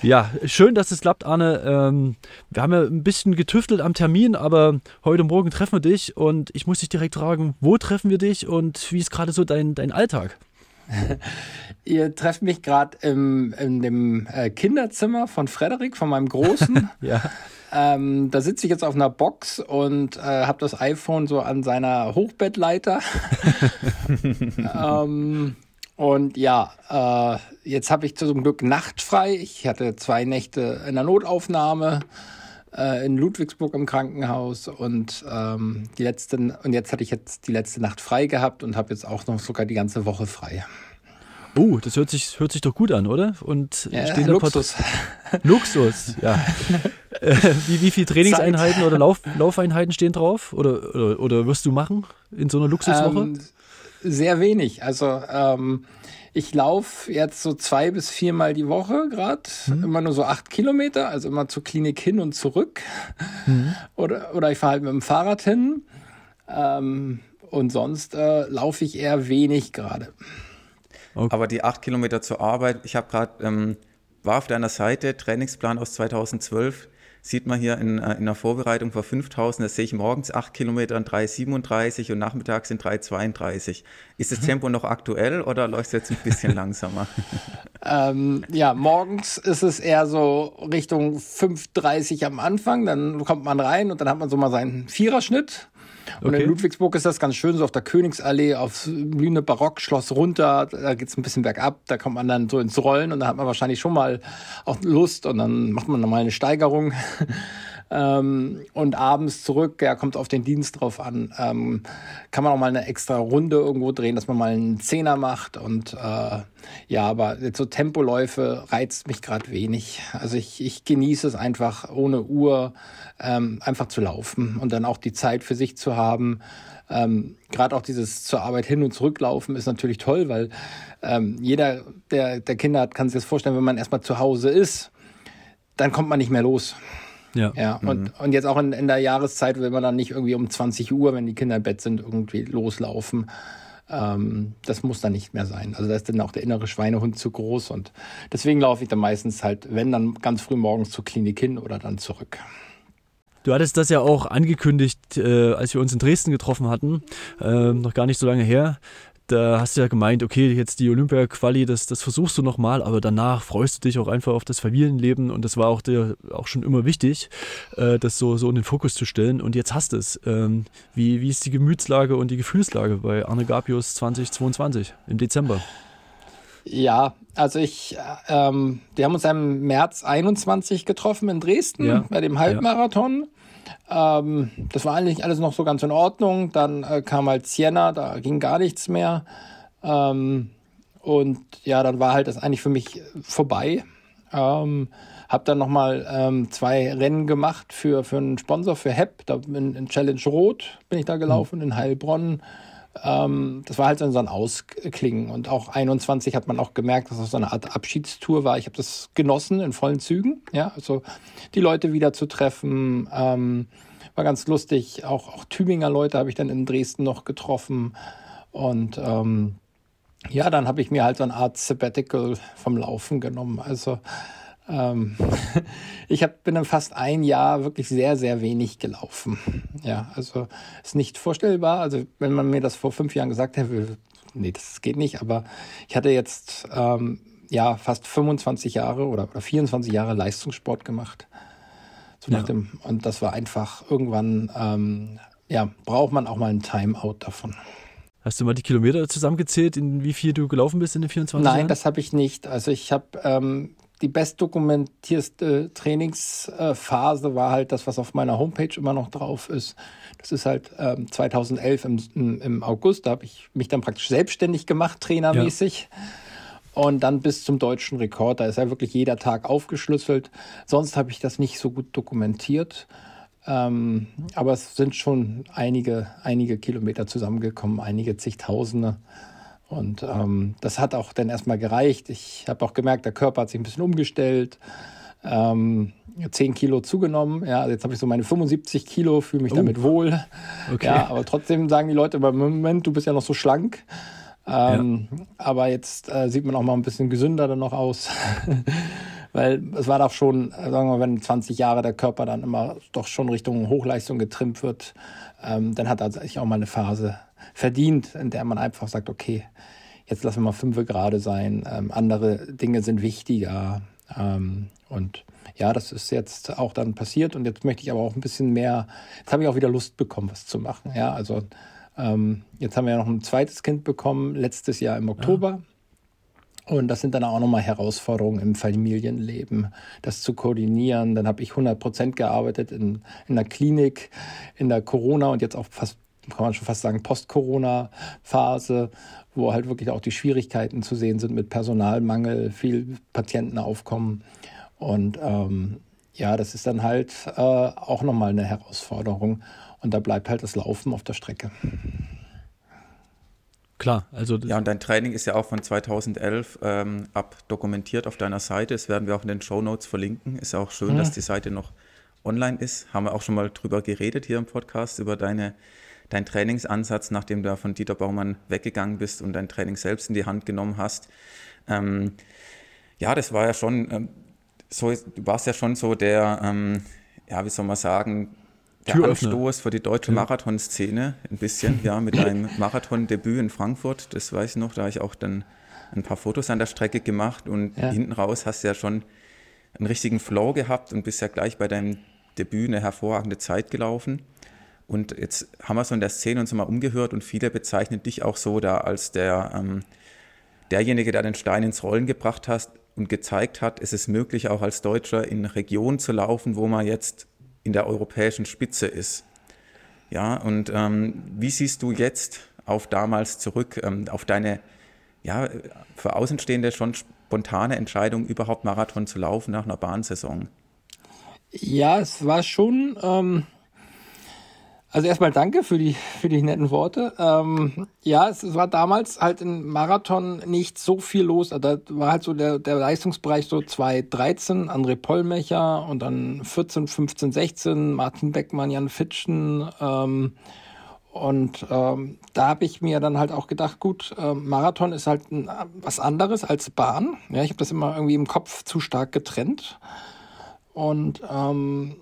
Speaker 1: Ja, schön, dass es klappt, Arne. Ähm, wir haben ja ein bisschen getüftelt am Termin, aber heute Morgen treffen wir dich und ich muss dich direkt fragen, wo treffen wir dich und wie ist gerade so dein, dein Alltag?
Speaker 3: Ihr trefft mich gerade in dem äh, Kinderzimmer von Frederik, von meinem Großen.
Speaker 1: ja.
Speaker 3: Ähm, da sitze ich jetzt auf einer Box und äh, habe das iPhone so an seiner Hochbettleiter. ähm, und ja, äh, jetzt habe ich zum Glück nachtfrei. Ich hatte zwei Nächte in der Notaufnahme äh, in Ludwigsburg im Krankenhaus und ähm, die letzten und jetzt hatte ich jetzt die letzte Nacht frei gehabt und habe jetzt auch noch sogar die ganze Woche frei.
Speaker 1: Oh, das hört sich, hört sich doch gut an, oder? Und
Speaker 3: ja, stehen Luxus.
Speaker 1: Luxus, ja. Äh, wie, wie viele Trainingseinheiten Zeit. oder Lauf, Laufeinheiten stehen drauf? Oder, oder, oder wirst du machen in so einer Luxuswoche? Ähm,
Speaker 3: sehr wenig. Also ähm, ich laufe jetzt so zwei bis viermal die Woche gerade, mhm. immer nur so acht Kilometer, also immer zur Klinik hin und zurück. Mhm. Oder, oder ich fahre halt mit dem Fahrrad hin. Ähm, und sonst äh, laufe ich eher wenig gerade.
Speaker 2: Okay. Aber die acht Kilometer zur Arbeit, ich habe gerade, ähm, war auf deiner Seite, Trainingsplan aus 2012, sieht man hier in, äh, in der Vorbereitung vor 5000, das sehe ich morgens 8 Kilometer in 3,37 und nachmittags in 3,32. Ist das mhm. Tempo noch aktuell oder läuft es jetzt ein bisschen langsamer?
Speaker 3: ähm, ja, morgens ist es eher so Richtung 5,30 am Anfang, dann kommt man rein und dann hat man so mal seinen Viererschnitt. Und okay. in Ludwigsburg ist das ganz schön, so auf der Königsallee, aufs blühende Barockschloss runter, da geht es ein bisschen bergab, da kommt man dann so ins Rollen und da hat man wahrscheinlich schon mal auch Lust und dann macht man nochmal eine Steigerung. ähm, und abends zurück, ja, kommt auf den Dienst drauf an, ähm, kann man auch mal eine extra Runde irgendwo drehen, dass man mal einen Zehner macht und äh, ja, aber so Tempoläufe reizt mich gerade wenig. Also ich, ich genieße es einfach ohne Uhr ähm, einfach zu laufen und dann auch die Zeit für sich zu haben. Ähm, Gerade auch dieses zur Arbeit hin und zurücklaufen ist natürlich toll, weil ähm, jeder, der, der Kinder hat, kann sich das vorstellen, wenn man erstmal zu Hause ist, dann kommt man nicht mehr los. Ja. ja und, mhm. und jetzt auch in, in der Jahreszeit will man dann nicht irgendwie um 20 Uhr, wenn die Kinder im Bett sind, irgendwie loslaufen. Ähm, das muss dann nicht mehr sein. Also da ist dann auch der innere Schweinehund zu groß und deswegen laufe ich dann meistens halt, wenn dann ganz früh morgens zur Klinik hin oder dann zurück.
Speaker 1: Du hattest das ja auch angekündigt, äh, als wir uns in Dresden getroffen hatten, äh, noch gar nicht so lange her. Da hast du ja gemeint, okay, jetzt die Olympia-Quali, das, das versuchst du nochmal, aber danach freust du dich auch einfach auf das Familienleben und das war auch dir auch schon immer wichtig, äh, das so, so in den Fokus zu stellen. Und jetzt hast du es. Ähm, wie, wie ist die Gemütslage und die Gefühlslage bei Arne Gapius 2022 im Dezember?
Speaker 3: Ja, also ich, ähm, wir haben uns im März 21 getroffen in Dresden ja. bei dem Halbmarathon. Ja. Ähm, das war eigentlich alles noch so ganz in Ordnung. Dann äh, kam halt Siena, da ging gar nichts mehr. Ähm, und ja, dann war halt das eigentlich für mich vorbei. Ähm, hab dann nochmal ähm, zwei Rennen gemacht für, für einen Sponsor, für HEP. Da in, in Challenge Rot bin ich da gelaufen, mhm. in Heilbronn. Ähm, das war halt so ein Ausklingen. Und auch 21 hat man auch gemerkt, dass das so eine Art Abschiedstour war. Ich habe das genossen in vollen Zügen. Ja, also die Leute wieder zu treffen, ähm, war ganz lustig. Auch, auch Tübinger Leute habe ich dann in Dresden noch getroffen. Und ähm, ja, dann habe ich mir halt so eine Art Sabbatical vom Laufen genommen. Also ähm, ich hab, bin dann fast ein Jahr wirklich sehr, sehr wenig gelaufen. Ja, also ist nicht vorstellbar. Also wenn man mir das vor fünf Jahren gesagt hätte, nee, das geht nicht. Aber ich hatte jetzt ähm, ja fast 25 Jahre oder, oder 24 Jahre Leistungssport gemacht. So ja. dem, und das war einfach irgendwann, ähm, ja, braucht man auch mal ein Timeout davon.
Speaker 1: Hast du mal die Kilometer zusammengezählt, in wie viel du gelaufen bist in den 24
Speaker 3: Nein,
Speaker 1: Jahren?
Speaker 3: Nein, das habe ich nicht. Also ich habe ähm, die bestdokumentierste Trainingsphase war halt das, was auf meiner Homepage immer noch drauf ist. Das ist halt ähm, 2011 im, im, im, August, da habe ich mich dann praktisch selbstständig gemacht, trainermäßig. Ja. Und dann bis zum deutschen Rekord, da ist ja wirklich jeder Tag aufgeschlüsselt. Sonst habe ich das nicht so gut dokumentiert. Ähm, aber es sind schon einige, einige Kilometer zusammengekommen, einige zigtausende. Und ähm, das hat auch dann erstmal gereicht. Ich habe auch gemerkt, der Körper hat sich ein bisschen umgestellt. Ähm, 10 Kilo zugenommen. Ja, also jetzt habe ich so meine 75 Kilo, fühle mich oh. damit wohl. Okay. Ja, aber trotzdem sagen die Leute, im Moment, du bist ja noch so schlank. Ähm, ja. Aber jetzt äh, sieht man auch mal ein bisschen gesünder dann noch aus. Weil es war doch schon, sagen wir mal, wenn 20 Jahre der Körper dann immer doch schon Richtung Hochleistung getrimmt wird, ähm, dann hat er sich auch mal eine Phase verdient, in der man einfach sagt, okay, jetzt lassen wir mal fünf gerade sein, ähm, andere Dinge sind wichtiger. Ähm, und ja, das ist jetzt auch dann passiert und jetzt möchte ich aber auch ein bisschen mehr, jetzt habe ich auch wieder Lust bekommen, was zu machen. Ja, also ähm, jetzt haben wir ja noch ein zweites Kind bekommen, letztes Jahr im Oktober. Ja. Und das sind dann auch nochmal Herausforderungen im Familienleben, das zu koordinieren. Dann habe ich 100 Prozent gearbeitet in, in der Klinik, in der Corona und jetzt auch fast kann man schon fast sagen, Post-Corona-Phase, wo halt wirklich auch die Schwierigkeiten zu sehen sind mit Personalmangel, viel Patienten aufkommen. Und ähm, ja, das ist dann halt äh, auch nochmal eine Herausforderung. Und da bleibt halt das Laufen auf der Strecke.
Speaker 2: Klar, also. Ja, und dein Training ist ja auch von 2011 ähm, ab dokumentiert auf deiner Seite. Das werden wir auch in den Show Notes verlinken. Ist ja auch schön, mhm. dass die Seite noch online ist. Haben wir auch schon mal drüber geredet hier im Podcast, über deine dein Trainingsansatz, nachdem du von Dieter Baumann weggegangen bist und dein Training selbst in die Hand genommen hast. Ähm, ja, das war ja schon, ähm, so, du warst ja schon so der, ähm, ja, wie soll man sagen, der Türöffner. Anstoß für die deutsche Marathonszene ein bisschen, ja, mit deinem Marathondebüt in Frankfurt, das weiß ich noch, da habe ich auch dann ein paar Fotos an der Strecke gemacht und ja. hinten raus hast du ja schon einen richtigen Flow gehabt und bist ja gleich bei deinem Debüt eine hervorragende Zeit gelaufen. Und jetzt haben wir so in der Szene uns mal umgehört und viele bezeichnen dich auch so da als der, ähm, derjenige, der den Stein ins Rollen gebracht hat und gezeigt hat, es ist möglich, auch als Deutscher in Regionen zu laufen, wo man jetzt in der europäischen Spitze ist. Ja, und ähm, wie siehst du jetzt auf damals zurück, ähm, auf deine, ja, für Außenstehende schon spontane Entscheidung, überhaupt Marathon zu laufen nach einer Bahnsaison?
Speaker 3: Ja, es war schon, ähm, also erstmal danke für die, für die netten Worte. Ähm, ja, es war damals halt im Marathon nicht so viel los. Also da war halt so der, der Leistungsbereich so 2013, André Pollmecher und dann 14, 15, 16, Martin Beckmann, Jan Fitschen. Ähm, und ähm, da habe ich mir dann halt auch gedacht, gut, äh, Marathon ist halt ein, was anderes als Bahn. Ja, ich habe das immer irgendwie im Kopf zu stark getrennt. Und ähm,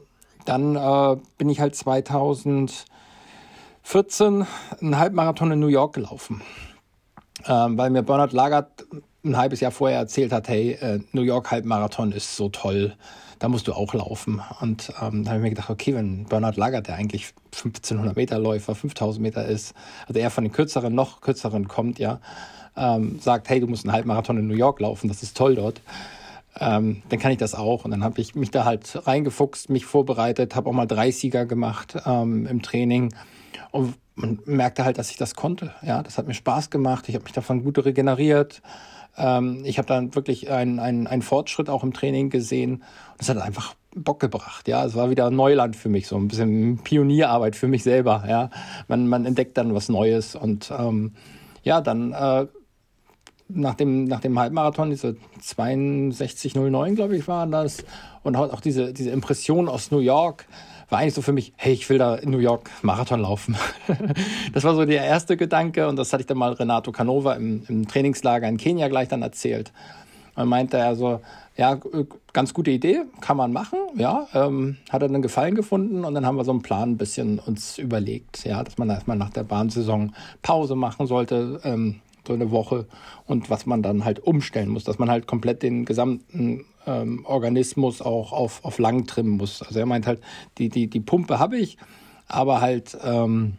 Speaker 3: dann äh, bin ich halt 2014 einen Halbmarathon in New York gelaufen, ähm, weil mir Bernhard Lagert ein halbes Jahr vorher erzählt hat, hey, äh, New York Halbmarathon ist so toll, da musst du auch laufen. Und ähm, da habe ich mir gedacht, okay, wenn Bernhard Lagert, der eigentlich 1500 Meter Läufer, 5000 Meter ist, also er von den kürzeren, noch kürzeren kommt, ja, ähm, sagt, hey, du musst einen Halbmarathon in New York laufen, das ist toll dort ähm, dann kann ich das auch. Und dann habe ich mich da halt reingefuchst, mich vorbereitet, habe auch mal 30er gemacht ähm, im Training und man merkte halt, dass ich das konnte. Ja, das hat mir Spaß gemacht. Ich habe mich davon gut regeneriert. Ähm, ich habe dann wirklich einen, einen, einen Fortschritt auch im Training gesehen. Es hat einfach Bock gebracht. Ja, es war wieder Neuland für mich, so ein bisschen Pionierarbeit für mich selber. Ja, man, man entdeckt dann was Neues und ähm, ja, dann äh, nach dem, nach dem Halbmarathon, diese 62,09, glaube ich, waren das. Und auch diese, diese Impression aus New York war eigentlich so für mich, hey, ich will da in New York Marathon laufen. das war so der erste Gedanke und das hatte ich dann mal Renato Canova im, im Trainingslager in Kenia gleich dann erzählt. Und meinte er so, ja, ganz gute Idee, kann man machen, ja, ähm, hat er dann Gefallen gefunden und dann haben wir so einen Plan ein bisschen uns überlegt, ja, dass man erstmal nach der Bahnsaison Pause machen sollte, ähm, so eine Woche und was man dann halt umstellen muss, dass man halt komplett den gesamten ähm, Organismus auch auf, auf lang trimmen muss. Also er meint halt, die, die, die Pumpe habe ich, aber halt ähm,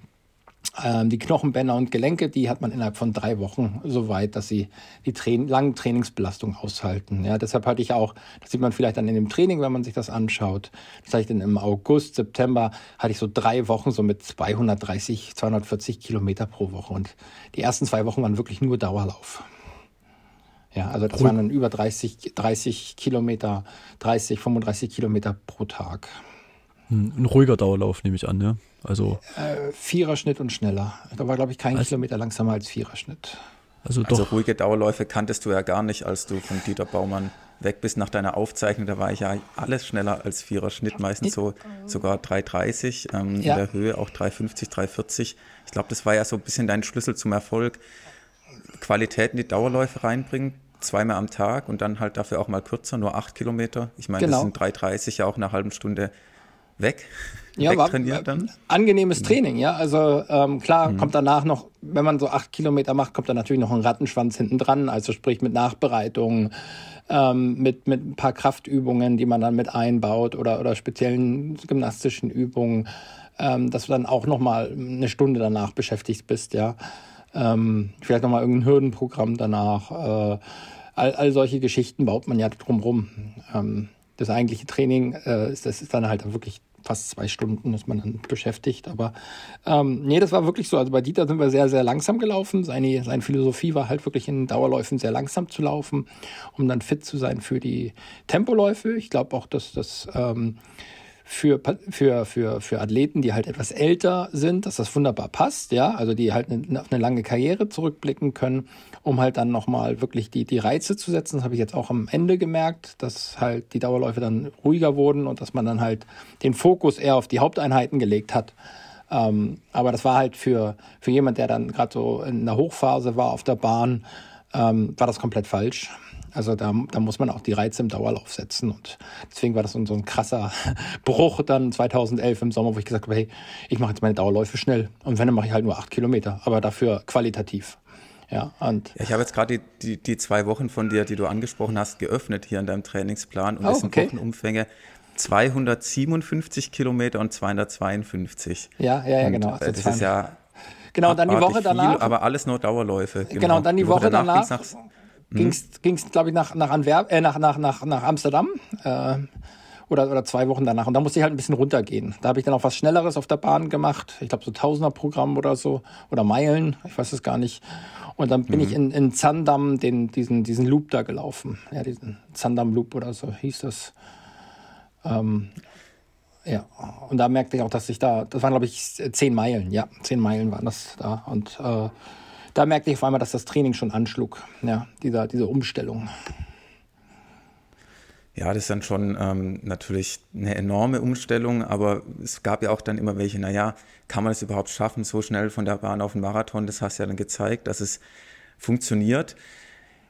Speaker 3: die Knochenbänder und Gelenke, die hat man innerhalb von drei Wochen so weit, dass sie die Tra langen Trainingsbelastung aushalten. Ja, deshalb hatte ich auch, das sieht man vielleicht dann in dem Training, wenn man sich das anschaut. Das hatte ich dann im August, September, hatte ich so drei Wochen so mit 230, 240 Kilometer pro Woche. Und die ersten zwei Wochen waren wirklich nur Dauerlauf. Ja, also das waren dann über 30, 30 Kilometer, 30, 35 Kilometer pro Tag.
Speaker 1: Hm, ein ruhiger Dauerlauf, nehme ich an, ne?
Speaker 3: Also äh, Viererschnitt und schneller. Da war, glaube ich, kein also, Kilometer langsamer als Viererschnitt.
Speaker 2: Also, also, doch. also ruhige Dauerläufe kanntest du ja gar nicht, als du von Dieter Baumann weg bist nach deiner Aufzeichnung. Da war ich ja alles schneller als Viererschnitt, meistens so sogar 3,30 ähm, ja. in der Höhe, auch 3,50, 3,40. Ich glaube, das war ja so ein bisschen dein Schlüssel zum Erfolg. Qualität in die Dauerläufe reinbringen, zweimal am Tag und dann halt dafür auch mal kürzer, nur acht Kilometer. Ich meine, genau. das sind 3,30 ja auch eine halbe Stunde weg.
Speaker 3: Ja, war dann. angenehmes mhm. Training, ja. Also ähm, klar mhm. kommt danach noch, wenn man so acht Kilometer macht, kommt dann natürlich noch ein Rattenschwanz hinten dran. Also sprich mit Nachbereitungen, ähm, mit, mit ein paar Kraftübungen, die man dann mit einbaut oder, oder speziellen gymnastischen Übungen, ähm, dass du dann auch noch mal eine Stunde danach beschäftigt bist, ja. Ähm, vielleicht noch mal irgendein Hürdenprogramm danach. Äh, all, all solche Geschichten baut man ja drumrum. Ähm, das eigentliche Training äh, ist, das ist dann halt wirklich fast zwei Stunden ist man dann beschäftigt. Aber ähm, nee, das war wirklich so. Also bei Dieter sind wir sehr, sehr langsam gelaufen. Seine, seine Philosophie war halt wirklich in Dauerläufen sehr langsam zu laufen, um dann fit zu sein für die Tempoläufe. Ich glaube auch, dass das ähm, für, für, für, für Athleten, die halt etwas älter sind, dass das wunderbar passt, ja, also die halt eine, auf eine lange Karriere zurückblicken können, um halt dann nochmal wirklich die, die Reize zu setzen. Das habe ich jetzt auch am Ende gemerkt, dass halt die Dauerläufe dann ruhiger wurden und dass man dann halt den Fokus eher auf die Haupteinheiten gelegt hat. Ähm, aber das war halt für, für jemand, der dann gerade so in der Hochphase war auf der Bahn, ähm, war das komplett falsch. Also da, da muss man auch die Reize im Dauerlauf setzen. Und deswegen war das so ein krasser Bruch dann 2011 im Sommer, wo ich gesagt habe, hey, ich mache jetzt meine Dauerläufe schnell. Und wenn, dann mache ich halt nur acht Kilometer, aber dafür qualitativ. Ja, und
Speaker 2: ja, ich habe jetzt gerade die, die, die, zwei Wochen von dir, die du angesprochen hast, geöffnet hier in deinem Trainingsplan. Und oh, das sind okay. Wochenumfänge 257 Kilometer und 252.
Speaker 3: Ja, ja, ja, genau.
Speaker 2: Also das ist ja
Speaker 3: Genau, und dann die Woche danach. Viel,
Speaker 2: aber alles nur Dauerläufe.
Speaker 3: Genau, genau dann die, die Woche, Woche danach. danach ging es, glaube ich, nach, nach, Antwerp äh, nach, nach, nach, nach Amsterdam. Äh, oder, oder zwei Wochen danach. Und da musste ich halt ein bisschen runtergehen. Da habe ich dann auch was Schnelleres auf der Bahn gemacht. Ich glaube, so Tausender-Programm oder so. Oder Meilen. Ich weiß es gar nicht. Und dann bin mhm. ich in, in Zandam den, diesen, diesen Loop da gelaufen. Ja, diesen Zandam Loop oder so hieß das. Ähm, ja, und da merkte ich auch, dass ich da, das waren glaube ich zehn Meilen, ja, zehn Meilen waren das da. Und äh, da merkte ich auf einmal, dass das Training schon anschlug, ja, dieser, diese Umstellung.
Speaker 2: Ja, das ist dann schon ähm, natürlich eine enorme Umstellung, aber es gab ja auch dann immer welche, naja, kann man es überhaupt schaffen, so schnell von der Bahn auf den Marathon? Das hast du ja dann gezeigt, dass es funktioniert.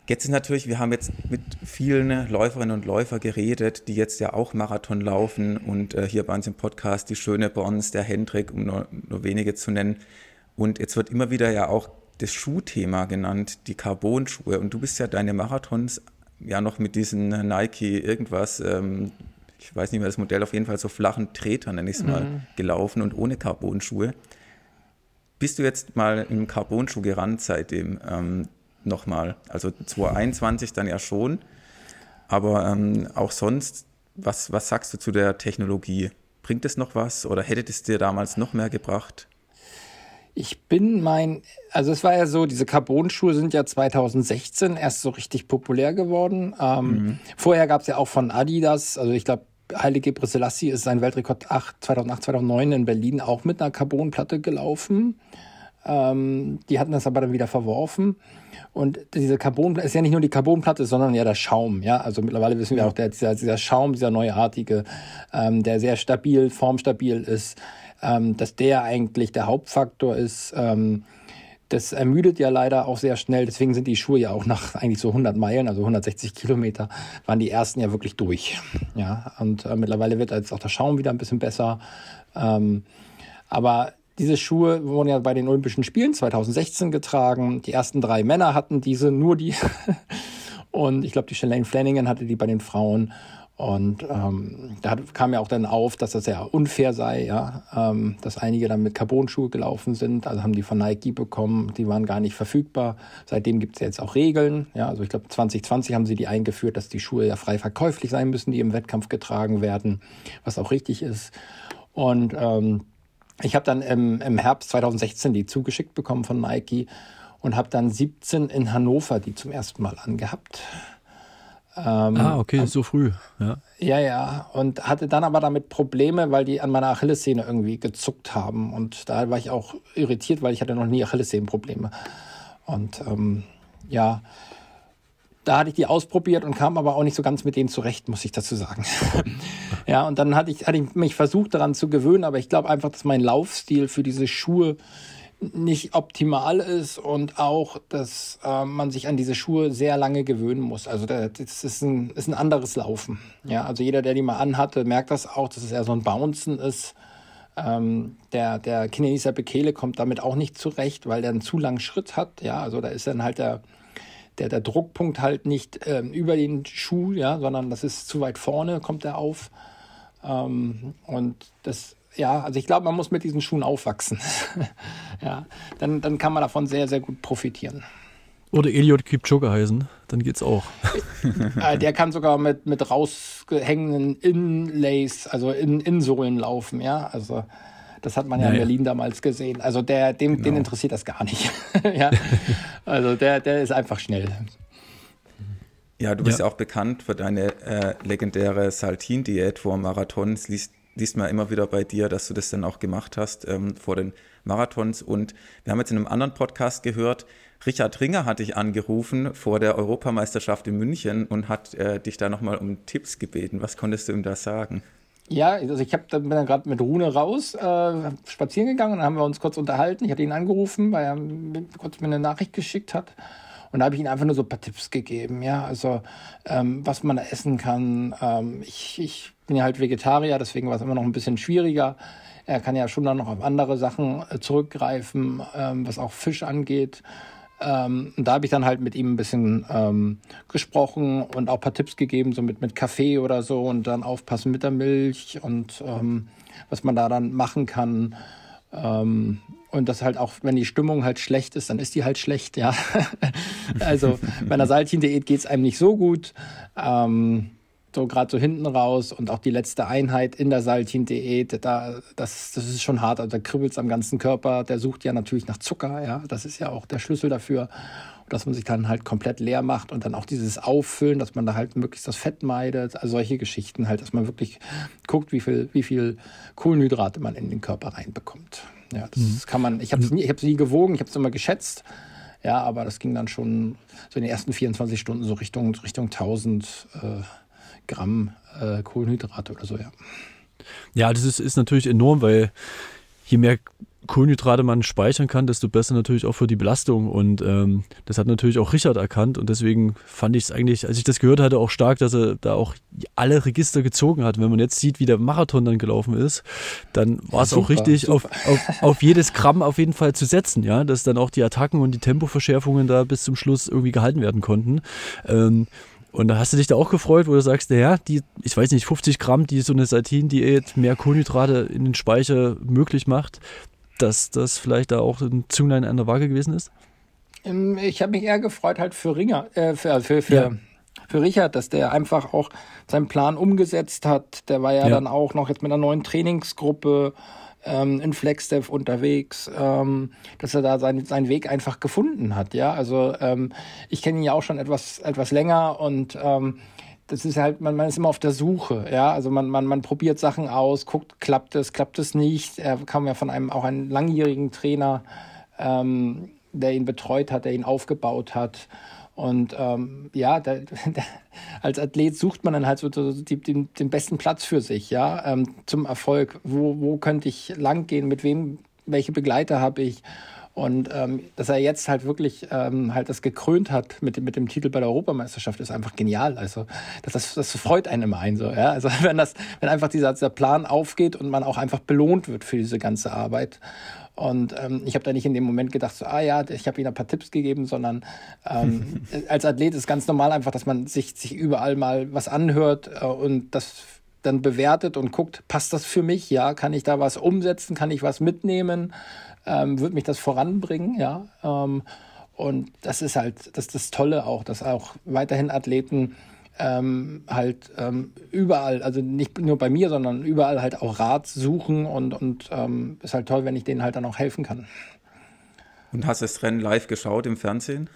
Speaker 2: Jetzt ist natürlich, wir haben jetzt mit vielen Läuferinnen und Läufern geredet, die jetzt ja auch Marathon laufen und äh, hier bei uns im Podcast die schöne Bons, der Hendrik, um nur, nur wenige zu nennen. Und jetzt wird immer wieder ja auch das Schuhthema genannt, die Carbon-Schuhe. Und du bist ja deine Marathons ja noch mit diesen Nike irgendwas, ähm, ich weiß nicht mehr das Modell, auf jeden Fall so flachen Tretern, nenne ich es mal, mhm. gelaufen und ohne Carbon-Schuhe. Bist du jetzt mal im Carbon-Schuh gerannt seitdem ähm, nochmal? Also 2021 dann ja schon, aber ähm, auch sonst, was, was sagst du zu der Technologie? Bringt es noch was oder hätte es dir damals noch mehr gebracht?
Speaker 3: Ich bin mein, also es war ja so, diese Carbon-Schuhe sind ja 2016 erst so richtig populär geworden. Ähm, mhm. Vorher gab es ja auch von Adidas, also ich glaube, Heilige Selassie ist sein Weltrekord 8, 2008, 2009 in Berlin auch mit einer Carbonplatte gelaufen. Ähm, die hatten das aber dann wieder verworfen. Und diese Carbonplatte ist ja nicht nur die Carbonplatte, sondern ja der Schaum. Ja, also mittlerweile wissen wir auch, der, dieser, dieser Schaum, dieser neuartige, ähm, der sehr stabil, formstabil ist, ähm, dass der eigentlich der Hauptfaktor ist. Ähm, das ermüdet ja leider auch sehr schnell. Deswegen sind die Schuhe ja auch nach eigentlich so 100 Meilen, also 160 Kilometer, waren die ersten ja wirklich durch. Ja, und äh, mittlerweile wird jetzt auch der Schaum wieder ein bisschen besser. Ähm, aber diese Schuhe wurden ja bei den Olympischen Spielen 2016 getragen. Die ersten drei Männer hatten diese, nur die. und ich glaube, die Shalane Flanagan hatte die bei den Frauen. Und ähm, da kam ja auch dann auf, dass das ja unfair sei, ja, ähm, dass einige dann mit Carbon-Schuhe gelaufen sind, also haben die von Nike bekommen, die waren gar nicht verfügbar. Seitdem gibt es ja jetzt auch Regeln, ja, also ich glaube 2020 haben sie die eingeführt, dass die Schuhe ja frei verkäuflich sein müssen, die im Wettkampf getragen werden, was auch richtig ist. Und ähm, ich habe dann im, im Herbst 2016 die zugeschickt bekommen von Nike und habe dann 17 in Hannover die zum ersten Mal angehabt.
Speaker 1: Ähm, ah, okay, so früh. Ja.
Speaker 3: ja, ja. Und hatte dann aber damit Probleme, weil die an meiner Achillessehne irgendwie gezuckt haben. Und da war ich auch irritiert, weil ich hatte noch nie Achillessehnenprobleme. Und ähm, ja, da hatte ich die ausprobiert und kam aber auch nicht so ganz mit denen zurecht, muss ich dazu sagen. ja, und dann hatte ich, hatte ich mich versucht daran zu gewöhnen, aber ich glaube einfach, dass mein Laufstil für diese Schuhe nicht optimal ist und auch, dass äh, man sich an diese Schuhe sehr lange gewöhnen muss. Also das ist ein, ist ein anderes Laufen. Ja, also jeder, der die mal anhatte, merkt das auch, dass es eher so ein Bouncen ist. Ähm, der, der Chineser Bekele kommt damit auch nicht zurecht, weil der einen zu langen Schritt hat. Ja, also da ist dann halt der, der, der Druckpunkt halt nicht ähm, über den Schuh, ja, sondern das ist zu weit vorne, kommt er auf. Ähm, und das ja, also ich glaube, man muss mit diesen Schuhen aufwachsen. ja, dann, dann kann man davon sehr, sehr gut profitieren.
Speaker 1: Oder Eliot Kipchoge heißen, dann geht's auch.
Speaker 3: Äh, der kann sogar mit, mit rausgehängenden Inlays, also in Insohlen laufen, ja. Also das hat man ja naja. in Berlin damals gesehen. Also der, dem, genau. den interessiert das gar nicht. ja. Also der, der ist einfach schnell.
Speaker 2: Ja, du bist ja, auch bekannt für deine äh, legendäre Saltin-Diät vor Marathons. Liest liest man immer wieder bei dir, dass du das dann auch gemacht hast ähm, vor den Marathons. Und wir haben jetzt in einem anderen Podcast gehört, Richard Ringer hat dich angerufen vor der Europameisterschaft in München und hat äh, dich da nochmal um Tipps gebeten. Was konntest du ihm da sagen?
Speaker 3: Ja, also ich hab, bin dann gerade mit Rune raus, äh, spazieren gegangen und dann haben wir uns kurz unterhalten. Ich hatte ihn angerufen, weil er kurz mir eine Nachricht geschickt hat. Und da habe ich ihm einfach nur so ein paar Tipps gegeben, ja, also ähm, was man essen kann. Ähm, ich, ich bin ja halt Vegetarier, deswegen war es immer noch ein bisschen schwieriger. Er kann ja schon dann noch auf andere Sachen äh, zurückgreifen, ähm, was auch Fisch angeht. Ähm, da habe ich dann halt mit ihm ein bisschen ähm, gesprochen und auch ein paar Tipps gegeben, so mit, mit Kaffee oder so und dann aufpassen mit der Milch und ähm, was man da dann machen kann. Ähm, und das halt auch, wenn die Stimmung halt schlecht ist, dann ist die halt schlecht, ja. also bei einer Saltin-Diät geht es einem nicht so gut. Ähm, so gerade so hinten raus und auch die letzte Einheit in der Saltin-Diät, da, das, das ist schon hart. Also da kribbelt es am ganzen Körper. Der sucht ja natürlich nach Zucker, ja. Das ist ja auch der Schlüssel dafür, dass man sich dann halt komplett leer macht und dann auch dieses Auffüllen, dass man da halt möglichst das Fett meidet. Also solche Geschichten halt, dass man wirklich guckt, wie viel, wie viel Kohlenhydrate man in den Körper reinbekommt. Ja, das mhm. kann man, ich habe es nie, nie gewogen, ich habe es immer geschätzt. Ja, aber das ging dann schon so in den ersten 24 Stunden so Richtung, Richtung 1000 äh, Gramm äh, Kohlenhydrate oder so, ja.
Speaker 1: Ja, das ist, ist natürlich enorm, weil je mehr Kohlenhydrate man speichern kann, desto besser natürlich auch für die Belastung. Und ähm, das hat natürlich auch Richard erkannt. Und deswegen fand ich es eigentlich, als ich das gehört hatte, auch stark, dass er da auch alle Register gezogen hat. Wenn man jetzt sieht, wie der Marathon dann gelaufen ist, dann war es ja, auch richtig, auf, auf, auf, jedes Gramm auf jeden Fall zu setzen. Ja, dass dann auch die Attacken und die Tempoverschärfungen da bis zum Schluss irgendwie gehalten werden konnten. Ähm, und da hast du dich da auch gefreut, wo du sagst, ja, die, ich weiß nicht, 50 Gramm, die so eine Satin-Diät mehr Kohlenhydrate in den Speicher möglich macht, dass das vielleicht da auch ein Zünglein an der Waage gewesen ist?
Speaker 3: Ähm, ich habe mich eher gefreut halt für Ringer, äh, für, für, für, ja. für Richard, dass der einfach auch seinen Plan umgesetzt hat. Der war ja, ja. dann auch noch jetzt mit einer neuen Trainingsgruppe ähm, in FlexDev unterwegs, ähm, dass er da seinen, seinen Weg einfach gefunden hat. Ja, also ähm, ich kenne ihn ja auch schon etwas, etwas länger und ähm, das ist halt, man, man ist immer auf der Suche, ja. Also man, man, man probiert Sachen aus, guckt, klappt es, klappt es nicht. Er kam ja von einem auch einen langjährigen Trainer, ähm, der ihn betreut hat, der ihn aufgebaut hat. Und ähm, ja, der, der, als Athlet sucht man dann halt so, so die, den, den, besten Platz für sich, ja, ähm, zum Erfolg. Wo, wo könnte ich langgehen? Mit wem? Welche Begleiter habe ich? Und ähm, dass er jetzt halt wirklich ähm, halt das gekrönt hat mit, mit dem Titel bei der Europameisterschaft, ist einfach genial. Also das, das, das freut einen immer ein so. Ja? Also wenn das, wenn einfach dieser, dieser Plan aufgeht und man auch einfach belohnt wird für diese ganze Arbeit. Und ähm, ich habe da nicht in dem Moment gedacht, so, ah ja, ich habe ihnen ein paar Tipps gegeben, sondern ähm, als Athlet ist ganz normal einfach, dass man sich, sich überall mal was anhört äh, und das dann bewertet und guckt, passt das für mich? Ja, kann ich da was umsetzen? Kann ich was mitnehmen? Ähm, wird mich das voranbringen? Ja. Ähm, und das ist halt, das das Tolle auch, dass auch weiterhin Athleten ähm, halt ähm, überall, also nicht nur bei mir, sondern überall halt auch Rat suchen und, und ähm, ist halt toll, wenn ich denen halt dann auch helfen kann.
Speaker 2: Und hast du das Rennen live geschaut im Fernsehen?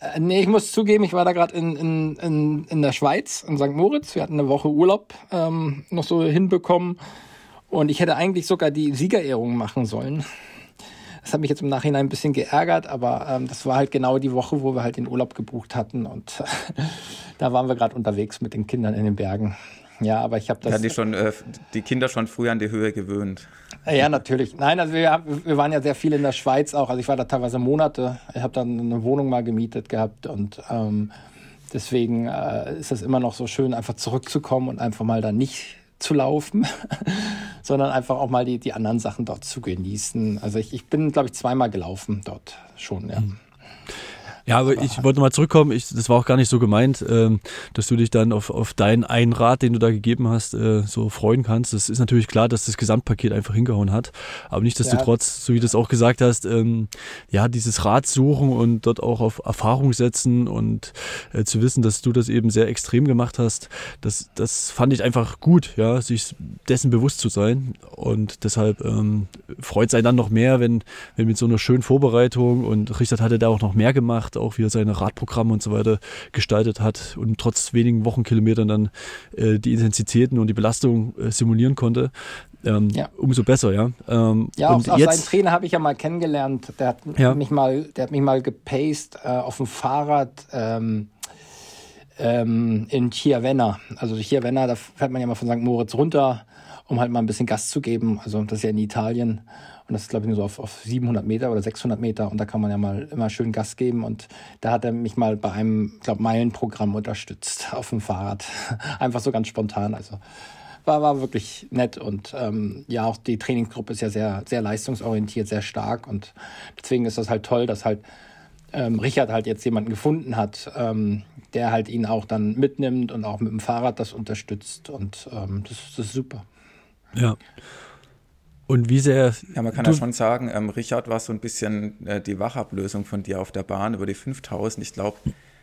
Speaker 3: Äh, nee, ich muss zugeben, ich war da gerade in, in, in, in der Schweiz, in St. Moritz. Wir hatten eine Woche Urlaub ähm, noch so hinbekommen. Und ich hätte eigentlich sogar die Siegerehrung machen sollen. Das hat mich jetzt im Nachhinein ein bisschen geärgert, aber ähm, das war halt genau die Woche, wo wir halt den Urlaub gebucht hatten und da waren wir gerade unterwegs mit den Kindern in den Bergen. Ja, aber ich habe das.
Speaker 2: Hatten die schon äh, die Kinder schon früh an die Höhe gewöhnt?
Speaker 3: Ja, natürlich. Nein, also wir, wir waren ja sehr viel in der Schweiz auch. Also ich war da teilweise Monate. Ich habe dann eine Wohnung mal gemietet gehabt und ähm, deswegen äh, ist es immer noch so schön, einfach zurückzukommen und einfach mal da nicht zu laufen, sondern einfach auch mal die, die anderen Sachen dort zu genießen. Also ich, ich bin, glaube ich, zweimal gelaufen dort schon, ja. Mhm.
Speaker 1: Ja, aber ich wollte mal zurückkommen. Ich, das war auch gar nicht so gemeint, ähm, dass du dich dann auf, auf deinen einen Rat, den du da gegeben hast, äh, so freuen kannst. Das ist natürlich klar, dass das Gesamtpaket einfach hingehauen hat. Aber nichtsdestotrotz, ja. so wie du es auch gesagt hast, ähm, ja, dieses Rat suchen und dort auch auf Erfahrung setzen und äh, zu wissen, dass du das eben sehr extrem gemacht hast, das, das fand ich einfach gut, ja, sich dessen bewusst zu sein. Und deshalb ähm, freut es einen dann noch mehr, wenn, wenn mit so einer schönen Vorbereitung und Richard hatte da auch noch mehr gemacht auch wie er seine Radprogramme und so weiter gestaltet hat und trotz wenigen Wochenkilometern dann äh, die Intensitäten und die Belastung äh, simulieren konnte. Ähm, ja. Umso besser, ja. Ähm,
Speaker 3: ja, und auch, jetzt, seinen Trainer habe ich ja mal kennengelernt. Der hat ja. mich mal, der hat mich mal gepaced äh, auf dem Fahrrad. Ähm, ähm, in Chiavenna. Also Chiavenna, da fährt man ja mal von St. Moritz runter, um halt mal ein bisschen Gas zu geben. Also das ist ja in Italien. Und das ist, glaube ich, nur so auf, auf 700 Meter oder 600 Meter. Und da kann man ja mal immer schön Gas geben. Und da hat er mich mal bei einem, glaube Meilenprogramm unterstützt auf dem Fahrrad. Einfach so ganz spontan. Also war, war wirklich nett. Und ähm, ja, auch die Trainingsgruppe ist ja sehr, sehr leistungsorientiert, sehr stark. Und deswegen ist das halt toll, dass halt ähm, Richard halt jetzt jemanden gefunden hat, ähm, der halt ihn auch dann mitnimmt und auch mit dem Fahrrad das unterstützt. Und ähm, das, das ist super.
Speaker 1: Ja. Und wie sehr.
Speaker 2: Ja, man kann ja schon sagen, ähm, Richard war so ein bisschen äh, die Wachablösung von dir auf der Bahn über die 5000. Ich glaube,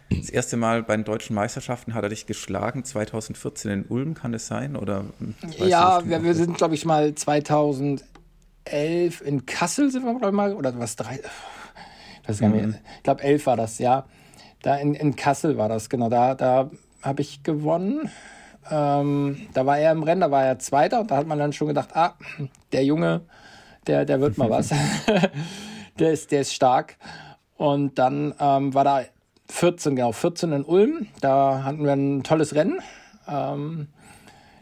Speaker 2: das erste Mal bei den deutschen Meisterschaften hat er dich geschlagen, 2014 in Ulm, kann es sein? Oder,
Speaker 3: hm, ja, wir, wir sind, glaube ich, mal 2011 in Kassel sind wir, glaube ich, mal, oder was, drei, ich, mhm. ich glaube, elf war das, ja. Da in, in Kassel war das, genau, da, da habe ich gewonnen. Ähm, da war er im Rennen, da war er Zweiter und da hat man dann schon gedacht, ah, der Junge, der, der wird mal was. der, ist, der ist stark. Und dann ähm, war da 14, genau, 14 in Ulm. Da hatten wir ein tolles Rennen. Ähm,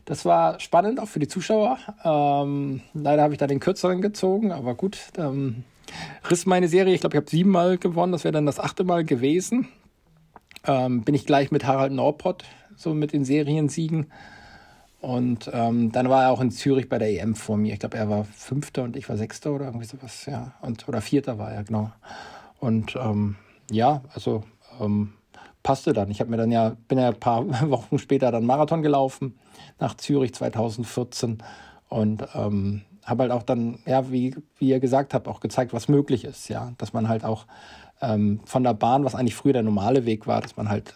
Speaker 3: das war spannend, auch für die Zuschauer. Ähm, leider habe ich da den kürzeren gezogen, aber gut. Ähm, riss meine Serie. Ich glaube, ich habe siebenmal gewonnen. Das wäre dann das achte Mal gewesen. Ähm, bin ich gleich mit Harald Norpott so mit den Seriensiegen. Und ähm, dann war er auch in Zürich bei der EM vor mir. Ich glaube, er war Fünfter und ich war Sechster oder irgendwie sowas, ja. Und, oder Vierter war er, genau. Und ähm, ja, also ähm, passte dann. Ich habe mir dann ja, bin ja ein paar Wochen später dann Marathon gelaufen nach Zürich 2014 und ähm, habe halt auch dann, ja, wie, wie ihr gesagt habt, auch gezeigt, was möglich ist, ja. Dass man halt auch ähm, von der Bahn, was eigentlich früher der normale Weg war, dass man halt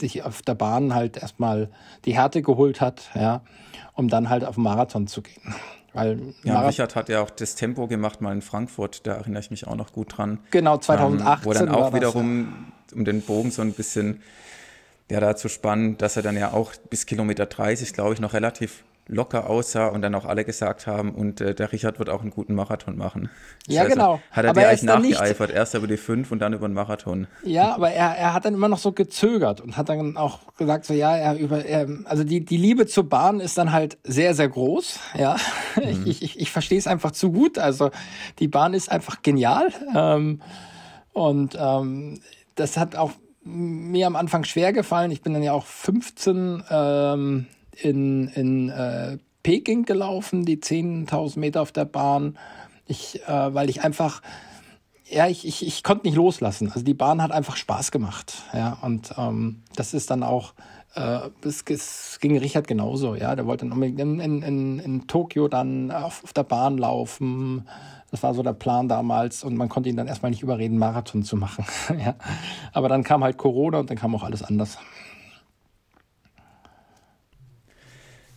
Speaker 3: sich auf der Bahn halt erstmal die Härte geholt hat, ja, um dann halt auf den Marathon zu gehen.
Speaker 2: Weil ja, Marathon Richard hat ja auch das Tempo gemacht mal in Frankfurt, da erinnere ich mich auch noch gut dran.
Speaker 3: Genau, 2018.
Speaker 2: Ähm, wo dann auch wiederum, das, ja. um den Bogen so ein bisschen ja, da zu spannen, dass er dann ja auch bis Kilometer 30, glaube ich, noch relativ locker aussah und dann auch alle gesagt haben, und äh, der Richard wird auch einen guten Marathon machen.
Speaker 3: Ja, also, genau.
Speaker 2: Hat er aber dir eigentlich nachgeeifert, erst über die fünf und dann über den Marathon.
Speaker 3: Ja, aber er, er hat dann immer noch so gezögert und hat dann auch gesagt, so ja, er über, er, also die, die Liebe zur Bahn ist dann halt sehr, sehr groß. Ja, mhm. ich, ich, ich verstehe es einfach zu gut. Also die Bahn ist einfach genial. Ähm, und ähm, das hat auch mir am Anfang schwer gefallen. Ich bin dann ja auch 15 ähm, in, in äh, Peking gelaufen, die 10.000 Meter auf der Bahn. Ich, äh, weil ich einfach, ja, ich, ich, ich konnte nicht loslassen. Also die Bahn hat einfach Spaß gemacht. Ja, und ähm, das ist dann auch, äh, es, es ging Richard genauso. Ja, der wollte dann unbedingt in, in, in, in Tokio dann auf, auf der Bahn laufen. Das war so der Plan damals und man konnte ihn dann erstmal nicht überreden, Marathon zu machen. ja. Aber dann kam halt Corona und dann kam auch alles anders.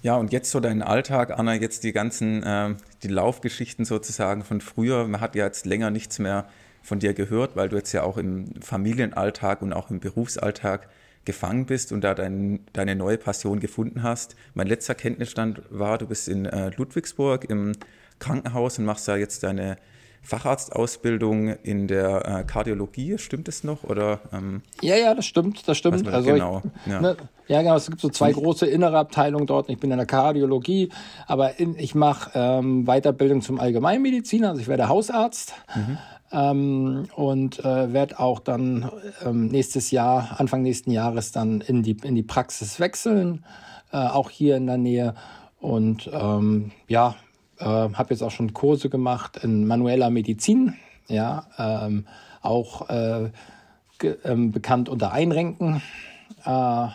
Speaker 2: Ja, und jetzt so dein Alltag, Anna, jetzt die ganzen, äh, die Laufgeschichten sozusagen von früher. Man hat ja jetzt länger nichts mehr von dir gehört, weil du jetzt ja auch im Familienalltag und auch im Berufsalltag gefangen bist und da dein, deine neue Passion gefunden hast. Mein letzter Kenntnisstand war, du bist in äh, Ludwigsburg im Krankenhaus und machst da jetzt deine Facharztausbildung in der äh, Kardiologie, stimmt es noch? Oder,
Speaker 3: ähm, ja, ja, das stimmt, das stimmt. Also genau, ich, ja. Ne, ja, genau, es gibt so zwei große innere Abteilungen dort. Ich bin in der Kardiologie, aber in, ich mache ähm, Weiterbildung zum Allgemeinmediziner, also ich werde Hausarzt. Mhm. Ähm, und äh, werde auch dann ähm, nächstes Jahr, Anfang nächsten Jahres dann in die, in die Praxis wechseln, äh, auch hier in der Nähe. Und ähm, ja, äh, habe jetzt auch schon Kurse gemacht in manueller Medizin, ja, ähm, auch äh, ähm, bekannt unter Einrenken. Äh,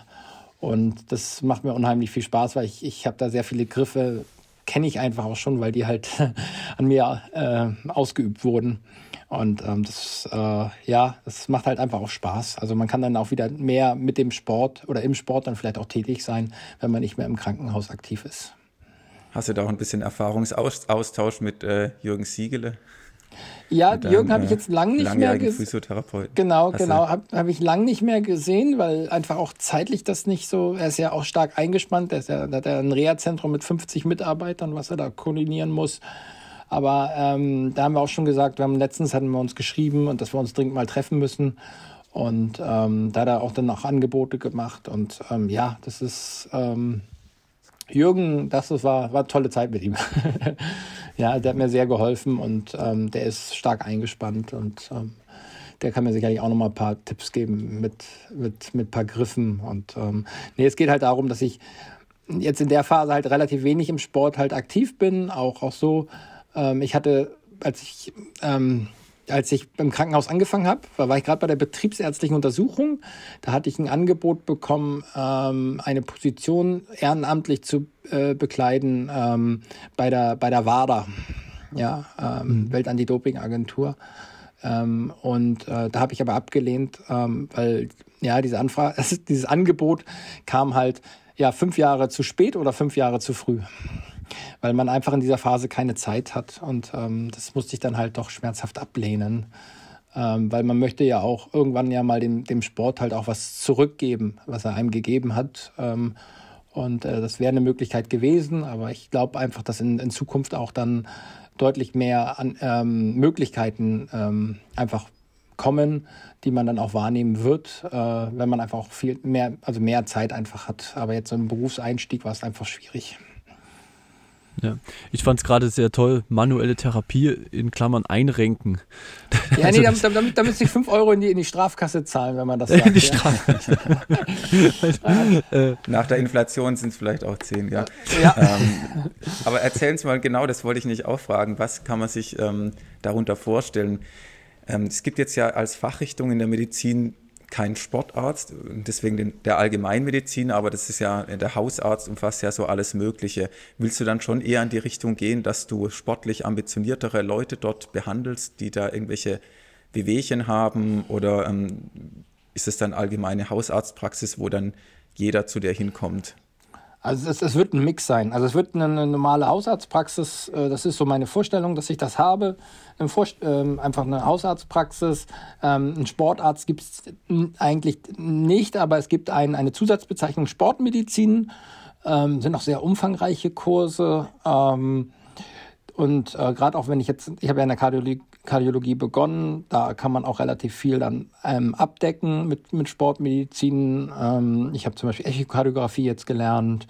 Speaker 3: und das macht mir unheimlich viel Spaß, weil ich, ich habe da sehr viele Griffe, kenne ich einfach auch schon, weil die halt an mir äh, ausgeübt wurden. Und ähm, das, äh, ja, das macht halt einfach auch Spaß. Also man kann dann auch wieder mehr mit dem Sport oder im Sport dann vielleicht auch tätig sein, wenn man nicht mehr im Krankenhaus aktiv ist.
Speaker 2: Hast du da auch ein bisschen Erfahrungsaustausch mit äh, Jürgen Siegele?
Speaker 3: Ja, deinem, Jürgen habe ich jetzt lang nicht mehr gesehen.
Speaker 2: Physiotherapeut.
Speaker 3: Genau, Hast genau, habe hab ich lang nicht mehr gesehen, weil einfach auch zeitlich das nicht so, er ist ja auch stark eingespannt, er, ja, hat ja ein Reha-Zentrum mit 50 Mitarbeitern, was er da koordinieren muss. Aber ähm, da haben wir auch schon gesagt, wir haben letztens hatten wir uns geschrieben und dass wir uns dringend mal treffen müssen. Und ähm, da hat er auch dann auch Angebote gemacht. Und ähm, ja, das ist, ähm, Jürgen, das war, war eine tolle Zeit mit ihm. ja, der hat mir sehr geholfen und ähm, der ist stark eingespannt und ähm, der kann mir sicherlich auch noch mal ein paar Tipps geben mit, mit, mit ein paar Griffen. Und ähm, nee, es geht halt darum, dass ich jetzt in der Phase halt relativ wenig im Sport halt aktiv bin, auch, auch so. Ähm, ich hatte, als ich ähm, als ich im Krankenhaus angefangen habe, war ich gerade bei der betriebsärztlichen Untersuchung. Da hatte ich ein Angebot bekommen, ähm, eine Position ehrenamtlich zu äh, bekleiden ähm, bei, der, bei der WADA, ja, ähm, mhm. Weltantidoping-Agentur. Ähm, und äh, da habe ich aber abgelehnt, ähm, weil ja diese Anfrage, dieses Angebot kam halt ja fünf Jahre zu spät oder fünf Jahre zu früh weil man einfach in dieser Phase keine Zeit hat. Und ähm, das musste ich dann halt doch schmerzhaft ablehnen. Ähm, weil man möchte ja auch irgendwann ja mal dem, dem Sport halt auch was zurückgeben, was er einem gegeben hat. Ähm, und äh, das wäre eine Möglichkeit gewesen, aber ich glaube einfach, dass in, in Zukunft auch dann deutlich mehr an, ähm, Möglichkeiten ähm, einfach kommen, die man dann auch wahrnehmen wird, äh, wenn man einfach auch viel mehr, also mehr Zeit einfach hat. Aber jetzt so im Berufseinstieg war es einfach schwierig.
Speaker 1: Ja, ich fand es gerade sehr toll, manuelle Therapie in Klammern einrenken.
Speaker 3: Ja, also, nee, damit, damit, damit sich 5 Euro in die, in die Strafkasse zahlen, wenn man das sagt. In die Strafkasse.
Speaker 2: Äh, Nach der Inflation sind es vielleicht auch 10, ja. ja. Ähm, aber erzählen Sie mal genau, das wollte ich nicht auch fragen, was kann man sich ähm, darunter vorstellen? Ähm, es gibt jetzt ja als Fachrichtung in der Medizin kein Sportarzt, deswegen den, der Allgemeinmediziner, aber das ist ja, der Hausarzt umfasst ja so alles Mögliche. Willst du dann schon eher in die Richtung gehen, dass du sportlich ambitioniertere Leute dort behandelst, die da irgendwelche Wehwehchen haben oder ähm, ist es dann allgemeine Hausarztpraxis, wo dann jeder zu dir hinkommt?
Speaker 3: Also es, es, wird ein Mix sein. Also es wird eine normale Hausarztpraxis, äh, das ist so meine Vorstellung, dass ich das habe. Ähm, einfach eine Hausarztpraxis. Ähm, einen Sportarzt gibt es eigentlich nicht, aber es gibt ein, eine Zusatzbezeichnung Sportmedizin. Ähm, sind auch sehr umfangreiche Kurse. und äh, gerade auch wenn ich jetzt, ich habe ja in der Kardiologie, Kardiologie begonnen. Da kann man auch relativ viel dann ähm, abdecken mit, mit Sportmedizin. Ähm, ich habe zum Beispiel Echokardiographie jetzt gelernt.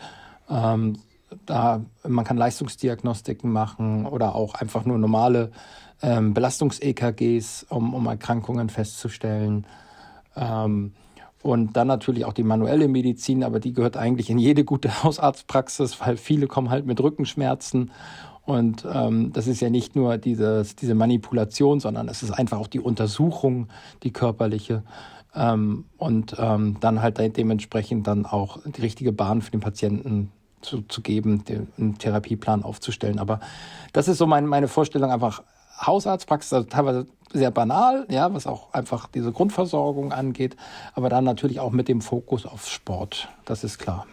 Speaker 3: Ähm, da, man kann Leistungsdiagnostiken machen oder auch einfach nur normale ähm, Belastungs-EKGs, um, um Erkrankungen festzustellen. Ähm, und dann natürlich auch die manuelle Medizin, aber die gehört eigentlich in jede gute Hausarztpraxis, weil viele kommen halt mit Rückenschmerzen Und ähm, das ist ja nicht nur dieses, diese Manipulation, sondern es ist einfach auch die Untersuchung, die körperliche. Ähm, und ähm, dann halt dementsprechend dann auch die richtige Bahn für den Patienten zu, zu geben, den, einen Therapieplan aufzustellen. Aber das ist so mein, meine Vorstellung, einfach Hausarztpraxis, also teilweise sehr banal, ja, was auch einfach diese Grundversorgung angeht, aber dann natürlich auch mit dem Fokus auf Sport, das ist klar.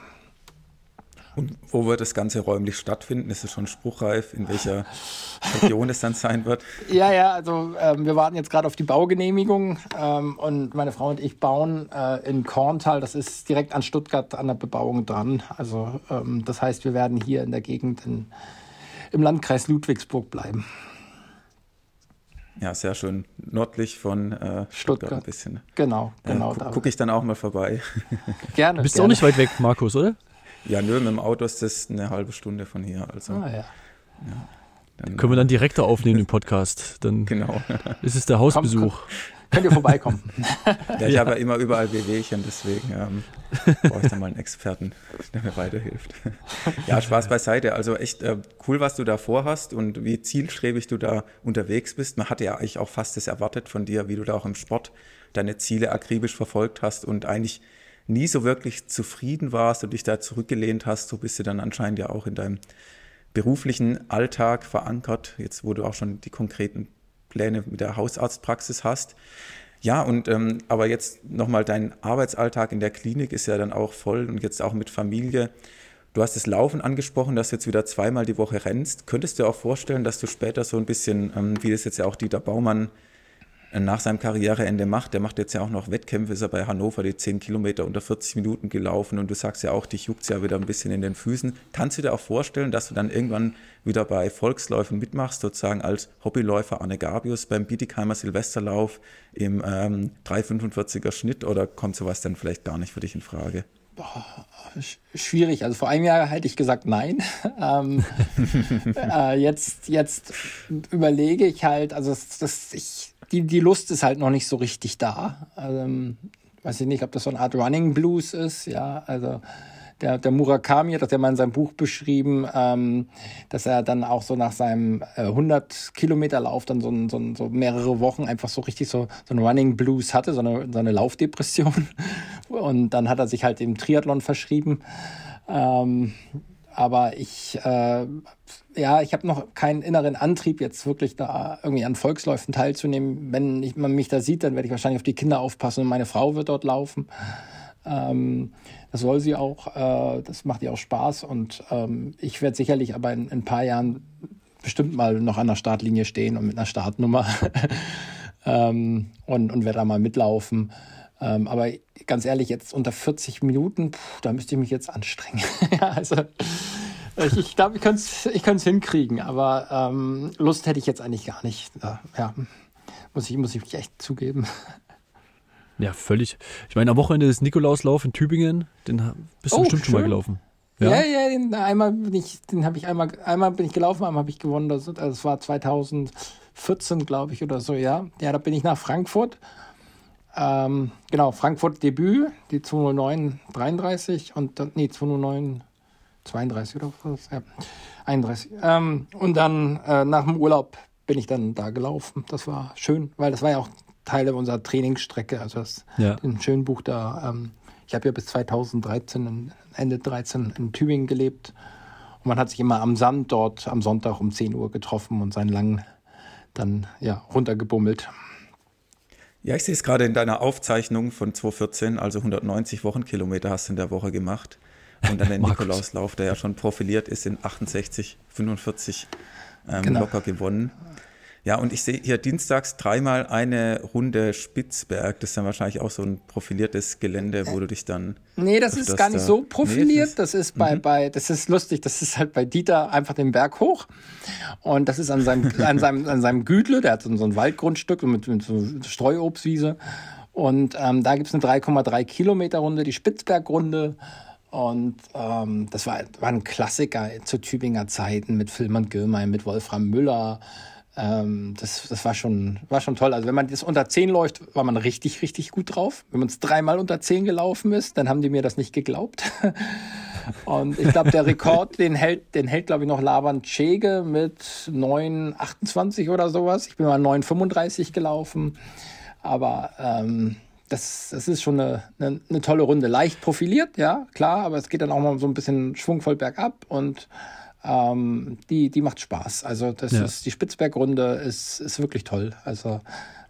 Speaker 2: Und wo wird das Ganze räumlich stattfinden? Ist es schon spruchreif, in welcher Region es dann sein wird?
Speaker 3: Ja, ja, also ähm, wir warten jetzt gerade auf die Baugenehmigung ähm, und meine Frau und ich bauen äh, in Korntal, das ist direkt an Stuttgart an der Bebauung dran. Also ähm, das heißt, wir werden hier in der Gegend in, im Landkreis Ludwigsburg bleiben.
Speaker 2: Ja, sehr schön. Nördlich von äh, Stuttgart. Stuttgart ein bisschen.
Speaker 3: Genau, genau.
Speaker 2: Äh, gu Gucke ich dann auch mal vorbei.
Speaker 1: Gerne. Du bist gerne. auch nicht weit weg, Markus, oder?
Speaker 2: Ja, nö, mit dem Auto ist das eine halbe Stunde von hier. Also,
Speaker 3: ah, ja.
Speaker 1: ja dann, Können wir dann direkter aufnehmen, den Podcast. Dann
Speaker 2: genau.
Speaker 1: ist es der Hausbesuch.
Speaker 3: Komm, könnt ihr vorbeikommen.
Speaker 2: ja, ich ja. habe ja immer überall Wehwehchen, deswegen ähm, brauche ich da mal einen Experten, der mir weiterhilft. ja, Spaß beiseite. Also echt äh, cool, was du da vorhast und wie zielstrebig du da unterwegs bist. Man hatte ja eigentlich auch fast das erwartet von dir, wie du da auch im Sport deine Ziele akribisch verfolgt hast und eigentlich nie so wirklich zufrieden warst und dich da zurückgelehnt hast, so bist du dann anscheinend ja auch in deinem beruflichen Alltag verankert, jetzt wo du auch schon die konkreten Pläne mit der Hausarztpraxis hast. Ja, und ähm, aber jetzt nochmal dein Arbeitsalltag in der Klinik ist ja dann auch voll und jetzt auch mit Familie. Du hast das Laufen angesprochen, dass du jetzt wieder zweimal die Woche rennst. Könntest du dir auch vorstellen, dass du später so ein bisschen, ähm, wie das jetzt ja auch Dieter Baumann nach seinem Karriereende macht. Der macht jetzt ja auch noch Wettkämpfe, ist er bei Hannover die 10 Kilometer unter 40 Minuten gelaufen und du sagst ja auch, dich juckt ja wieder ein bisschen in den Füßen. Kannst du dir auch vorstellen, dass du dann irgendwann wieder bei Volksläufen mitmachst, sozusagen als Hobbyläufer Anne Gabius beim Bietigheimer Silvesterlauf im ähm, 3,45er Schnitt oder kommt sowas dann vielleicht gar nicht für dich in Frage?
Speaker 3: Boah, schwierig. Also vor einem Jahr hätte ich gesagt nein. ähm, äh, jetzt, jetzt überlege ich halt, also das, das, ich die, die Lust ist halt noch nicht so richtig da. Also, weiß ich nicht, ob das so eine Art Running Blues ist, ja, also der, der Murakami hat das ja mal in seinem Buch beschrieben, ähm, dass er dann auch so nach seinem äh, 100 Kilometer Lauf dann so, so, so mehrere Wochen einfach so richtig so, so ein Running Blues hatte, so eine, so eine Laufdepression. Und dann hat er sich halt dem Triathlon verschrieben. Ähm, aber ich, äh, ja, ich habe noch keinen inneren Antrieb, jetzt wirklich da irgendwie an Volksläufen teilzunehmen. Wenn ich, man mich da sieht, dann werde ich wahrscheinlich auf die Kinder aufpassen und meine Frau wird dort laufen. Ähm, das soll sie auch, äh, das macht ihr auch Spaß und ähm, ich werde sicherlich aber in, in, ein paar Jahren bestimmt mal noch an der Startlinie stehen und mit einer Startnummer ähm, und, und werde da mal mitlaufen. Ähm, aber ganz ehrlich, jetzt unter 40 Minuten, puh, da müsste ich mich jetzt anstrengen. ja, also ich, ich glaube, ich könnte es ich hinkriegen, aber ähm, Lust hätte ich jetzt eigentlich gar nicht. Ja, muss ich, muss ich echt zugeben.
Speaker 1: Ja, völlig. Ich meine, am Wochenende ist Nikolauslauf in Tübingen, den bist du oh, bestimmt schön. schon mal gelaufen.
Speaker 3: Ja, ja, ja den, einmal bin ich, den habe ich einmal, einmal bin ich gelaufen, einmal habe ich gewonnen. Das, das war 2014, glaube ich, oder so, ja. Ja, da bin ich nach Frankfurt ähm, genau, Frankfurt Debüt, die 209 33 und dann, nee, 209 32 oder was? Ja, 31. Ähm, und dann äh, nach dem Urlaub bin ich dann da gelaufen. Das war schön, weil das war ja auch Teil unserer Trainingsstrecke. Also das ja. in Schönbuch da. Ähm, ich habe ja bis 2013, Ende 13 in Tübingen gelebt. Und man hat sich immer am Sand dort am Sonntag um 10 Uhr getroffen und seinen lang dann ja runtergebummelt.
Speaker 2: Ja, ich sehe es gerade in deiner Aufzeichnung von 2014, also 190 Wochenkilometer hast du in der Woche gemacht. Und dann der Nikolauslauf, der ja schon profiliert ist, in 68, 45 ähm, genau. locker gewonnen. Ja, und ich sehe hier dienstags dreimal eine Runde Spitzberg. Das ist dann wahrscheinlich auch so ein profiliertes Gelände, wo du dich dann.
Speaker 3: Nee, das ist gar nicht so profiliert. Nee, das, ist, bei, mhm. bei, das ist lustig. Das ist halt bei Dieter einfach den Berg hoch. Und das ist an seinem, an seinem, an seinem Gütle. Der hat so ein Waldgrundstück mit, mit so Streuobstwiese. Und ähm, da gibt's eine 3,3 Kilometer Runde, die Spitzbergrunde. Und ähm, das war, war ein Klassiker zu Tübinger Zeiten mit Filmern Gilmay, mit Wolfram Müller. Ähm, das, das war schon, war schon toll. Also wenn man das unter 10 läuft, war man richtig, richtig gut drauf. Wenn man es dreimal unter 10 gelaufen ist, dann haben die mir das nicht geglaubt. Und ich glaube, der Rekord, den hält, den hält, glaube ich, noch Laban Chege mit 9,28 oder sowas. Ich bin mal 9,35 gelaufen. Aber ähm, das, das ist schon eine, eine, eine, tolle Runde. Leicht profiliert, ja, klar, aber es geht dann auch mal so ein bisschen schwungvoll bergab und ähm, die, die macht Spaß. Also das ja. ist die Spitzbergrunde ist, ist wirklich toll. Also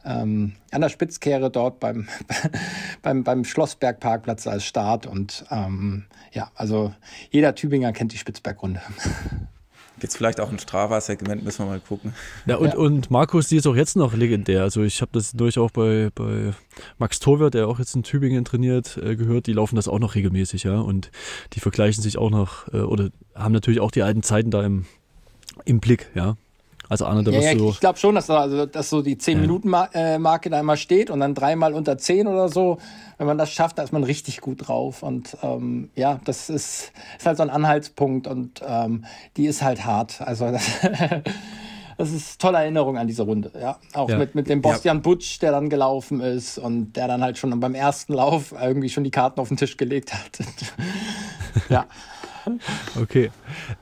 Speaker 3: ähm, an der Spitzkehre dort beim, beim, beim Schlossbergparkplatz als Start und ähm, ja, also jeder Tübinger kennt die Spitzbergrunde.
Speaker 2: Gibt es vielleicht auch ein Strava-Segment, müssen wir mal gucken.
Speaker 1: Ja, und, ja. und Markus, die ist auch jetzt noch legendär. Also ich habe das durch auch bei, bei Max Torwart, der auch jetzt in Tübingen trainiert, äh, gehört, die laufen das auch noch regelmäßig, ja. Und die vergleichen sich auch noch, äh, oder haben natürlich auch die alten Zeiten da im, im Blick, ja. Also Arne, da
Speaker 3: ja,
Speaker 1: ja,
Speaker 3: so Ich glaube schon, dass, da, also, dass so die 10-Minuten-Marke da immer steht und dann dreimal unter 10 oder so. Wenn man das schafft, da ist man richtig gut drauf. Und ähm, ja, das ist, ist halt so ein Anhaltspunkt und ähm, die ist halt hart. Also das, das ist tolle Erinnerung an diese Runde. Ja, auch ja. mit, mit dem Bostian ja. Butsch, der dann gelaufen ist und der dann halt schon beim ersten Lauf irgendwie schon die Karten auf den Tisch gelegt hat.
Speaker 1: ja. Okay.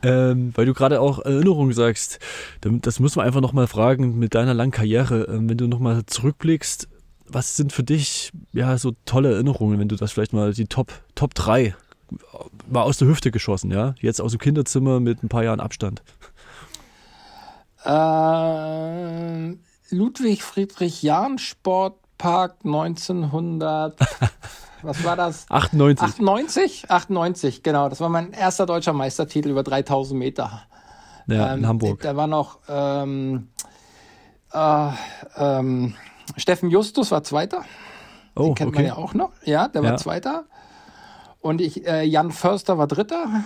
Speaker 1: Ähm, weil du gerade auch Erinnerung sagst, das muss man einfach nochmal fragen mit deiner langen Karriere, ähm, wenn du nochmal zurückblickst, was sind für dich ja so tolle Erinnerungen, wenn du das vielleicht mal die Top, Top 3 mal aus der Hüfte geschossen, ja? Jetzt aus dem Kinderzimmer mit ein paar Jahren Abstand.
Speaker 3: Äh, Ludwig Friedrich Jahn Sportpark 1900 was war das?
Speaker 1: 98.
Speaker 3: 98? 98, genau. Das war mein erster deutscher Meistertitel über 3000 Meter.
Speaker 1: Ja, ähm, in Hamburg.
Speaker 3: Da war noch ähm, äh, ähm, Steffen Justus war Zweiter. Oh, Den kennt okay. man ja auch noch. Ja, der ja. war Zweiter. Und ich, äh, Jan Förster war Dritter.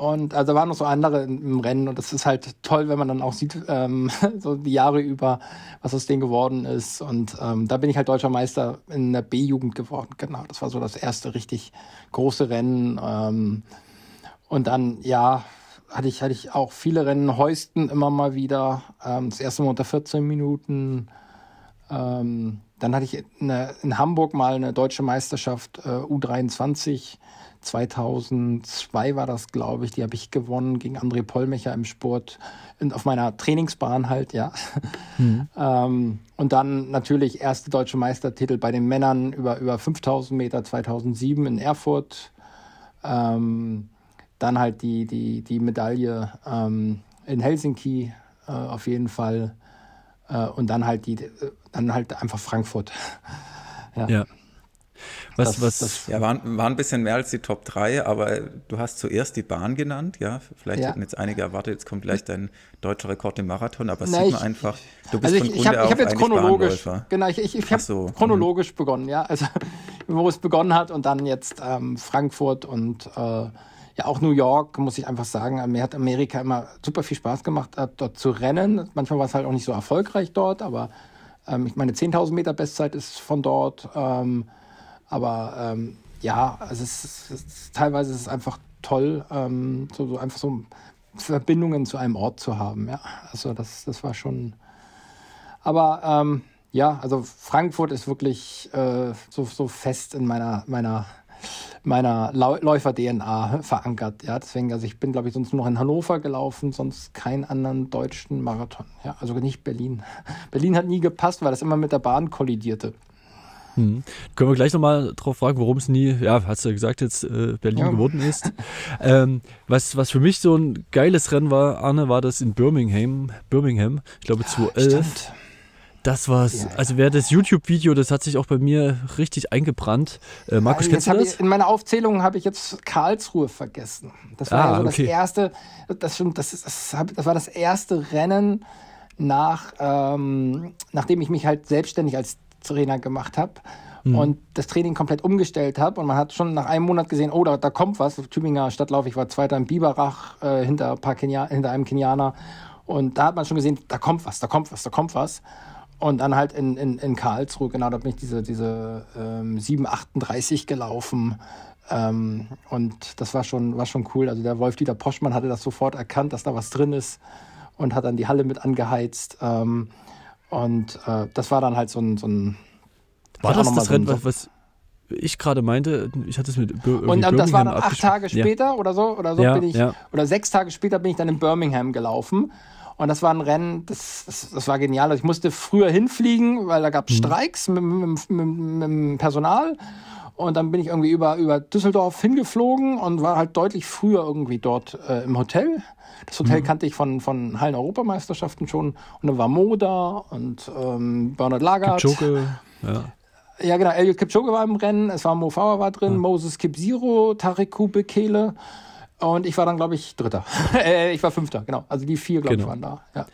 Speaker 3: Und also waren noch so andere im Rennen und das ist halt toll, wenn man dann auch sieht, ähm, so die Jahre über, was aus denen geworden ist. Und ähm, da bin ich halt deutscher Meister in der B-Jugend geworden. Genau, das war so das erste richtig große Rennen. Ähm, und dann, ja, hatte ich, hatte ich auch viele Rennen, Heusten immer mal wieder. Ähm, das erste Mal unter 14 Minuten. Ähm, dann hatte ich eine, in Hamburg mal eine deutsche Meisterschaft äh, U23 2002 war das, glaube ich, die habe ich gewonnen gegen André Pollmecher im Sport, in, auf meiner Trainingsbahn halt, ja. Mhm. ähm, und dann natürlich erste deutsche Meistertitel bei den Männern über, über 5000 Meter 2007 in Erfurt. Ähm, dann halt die, die, die Medaille ähm, in Helsinki äh, auf jeden Fall. Äh, und dann halt die, dann halt einfach Frankfurt.
Speaker 2: ja. ja. Was, das, was, das, ja, waren, waren ein bisschen mehr als die Top 3, aber du hast zuerst die Bahn genannt, ja. Vielleicht ja. hätten jetzt einige erwartet, jetzt kommt gleich dein deutscher Rekord im Marathon, aber Na, sieht man einfach,
Speaker 3: du bist also ich, von Grunde ich hab, ich hab jetzt chronologisch, Genau, ich, ich, ich habe so. chronologisch mhm. begonnen, ja. Also wo es begonnen hat und dann jetzt ähm, Frankfurt und äh, ja auch New York, muss ich einfach sagen. Mir hat Amerika immer super viel Spaß gemacht, dort zu rennen. Manchmal war es halt auch nicht so erfolgreich dort, aber ähm, ich meine 10.000 Meter Bestzeit ist von dort. Ähm, aber ähm, ja, also es ist, es ist, teilweise ist es einfach toll, ähm, so, so, einfach so Verbindungen zu einem Ort zu haben. Ja, also das, das war schon. Aber ähm, ja, also Frankfurt ist wirklich äh, so, so fest in meiner, meiner, meiner Läufer-DNA verankert. Ja, deswegen, also ich bin, glaube ich, sonst nur noch in Hannover gelaufen, sonst keinen anderen deutschen Marathon. Ja, also nicht Berlin. Berlin hat nie gepasst, weil das immer mit der Bahn kollidierte.
Speaker 1: Hm. Können wir gleich nochmal drauf fragen, warum es nie, ja, hast du ja gesagt, jetzt äh, Berlin ja. geworden ist. ähm, was, was für mich so ein geiles Rennen war, Arne, war das in Birmingham, Birmingham, ich glaube 2011. Stimmt. Das war's. Ja, also wer das YouTube-Video, das hat sich auch bei mir richtig eingebrannt. Äh, Markus,
Speaker 3: also kennst du das? Ich, in meiner Aufzählung habe ich jetzt Karlsruhe vergessen. Das war ah, ja so okay. das erste, das, stimmt, das, ist, das, das war das erste Rennen nach, ähm, nachdem ich mich halt selbstständig als Trainer gemacht habe mhm. und das Training komplett umgestellt habe. Und man hat schon nach einem Monat gesehen, oh, da, da kommt was. Tübinger Stadtlauf, ich war Zweiter in Biberach äh, hinter, ein paar Kenia hinter einem Kenianer. Und da hat man schon gesehen, da kommt was, da kommt was, da kommt was. Und dann halt in, in, in Karlsruhe, genau, da bin ich diese, diese ähm, 738 gelaufen. Ähm, und das war schon, war schon cool. Also der Wolf-Dieter Poschmann hatte das sofort erkannt, dass da was drin ist und hat dann die Halle mit angeheizt. Ähm, und äh, das war dann halt so ein. So ein
Speaker 1: war das das Rennen, so was. ich gerade meinte, ich hatte es mit
Speaker 3: Bir Und das war dann acht Tage später ja. oder so, oder so ja, bin ich, ja. oder sechs Tage später bin ich dann in Birmingham gelaufen. Und das war ein Rennen, das, das, das war genial. Also ich musste früher hinfliegen, weil da gab es mhm. Streiks mit, mit, mit, mit dem Personal. Und dann bin ich irgendwie über, über Düsseldorf hingeflogen und war halt deutlich früher irgendwie dort äh, im Hotel. Das Hotel mhm. kannte ich von, von Hallen-Europameisterschaften schon. Und dann war Moda und ähm, Bernhard Lagert. Kipchoge, ja. Ja, genau. Elliot Kipchoge war im Rennen, es war Mo Farah war drin, ja. Moses Kipsiro, Tariku Bekele. Und ich war dann, glaube ich, Dritter. Äh, ich war Fünfter, genau. Also die vier, glaube genau. ich, waren da. Ja.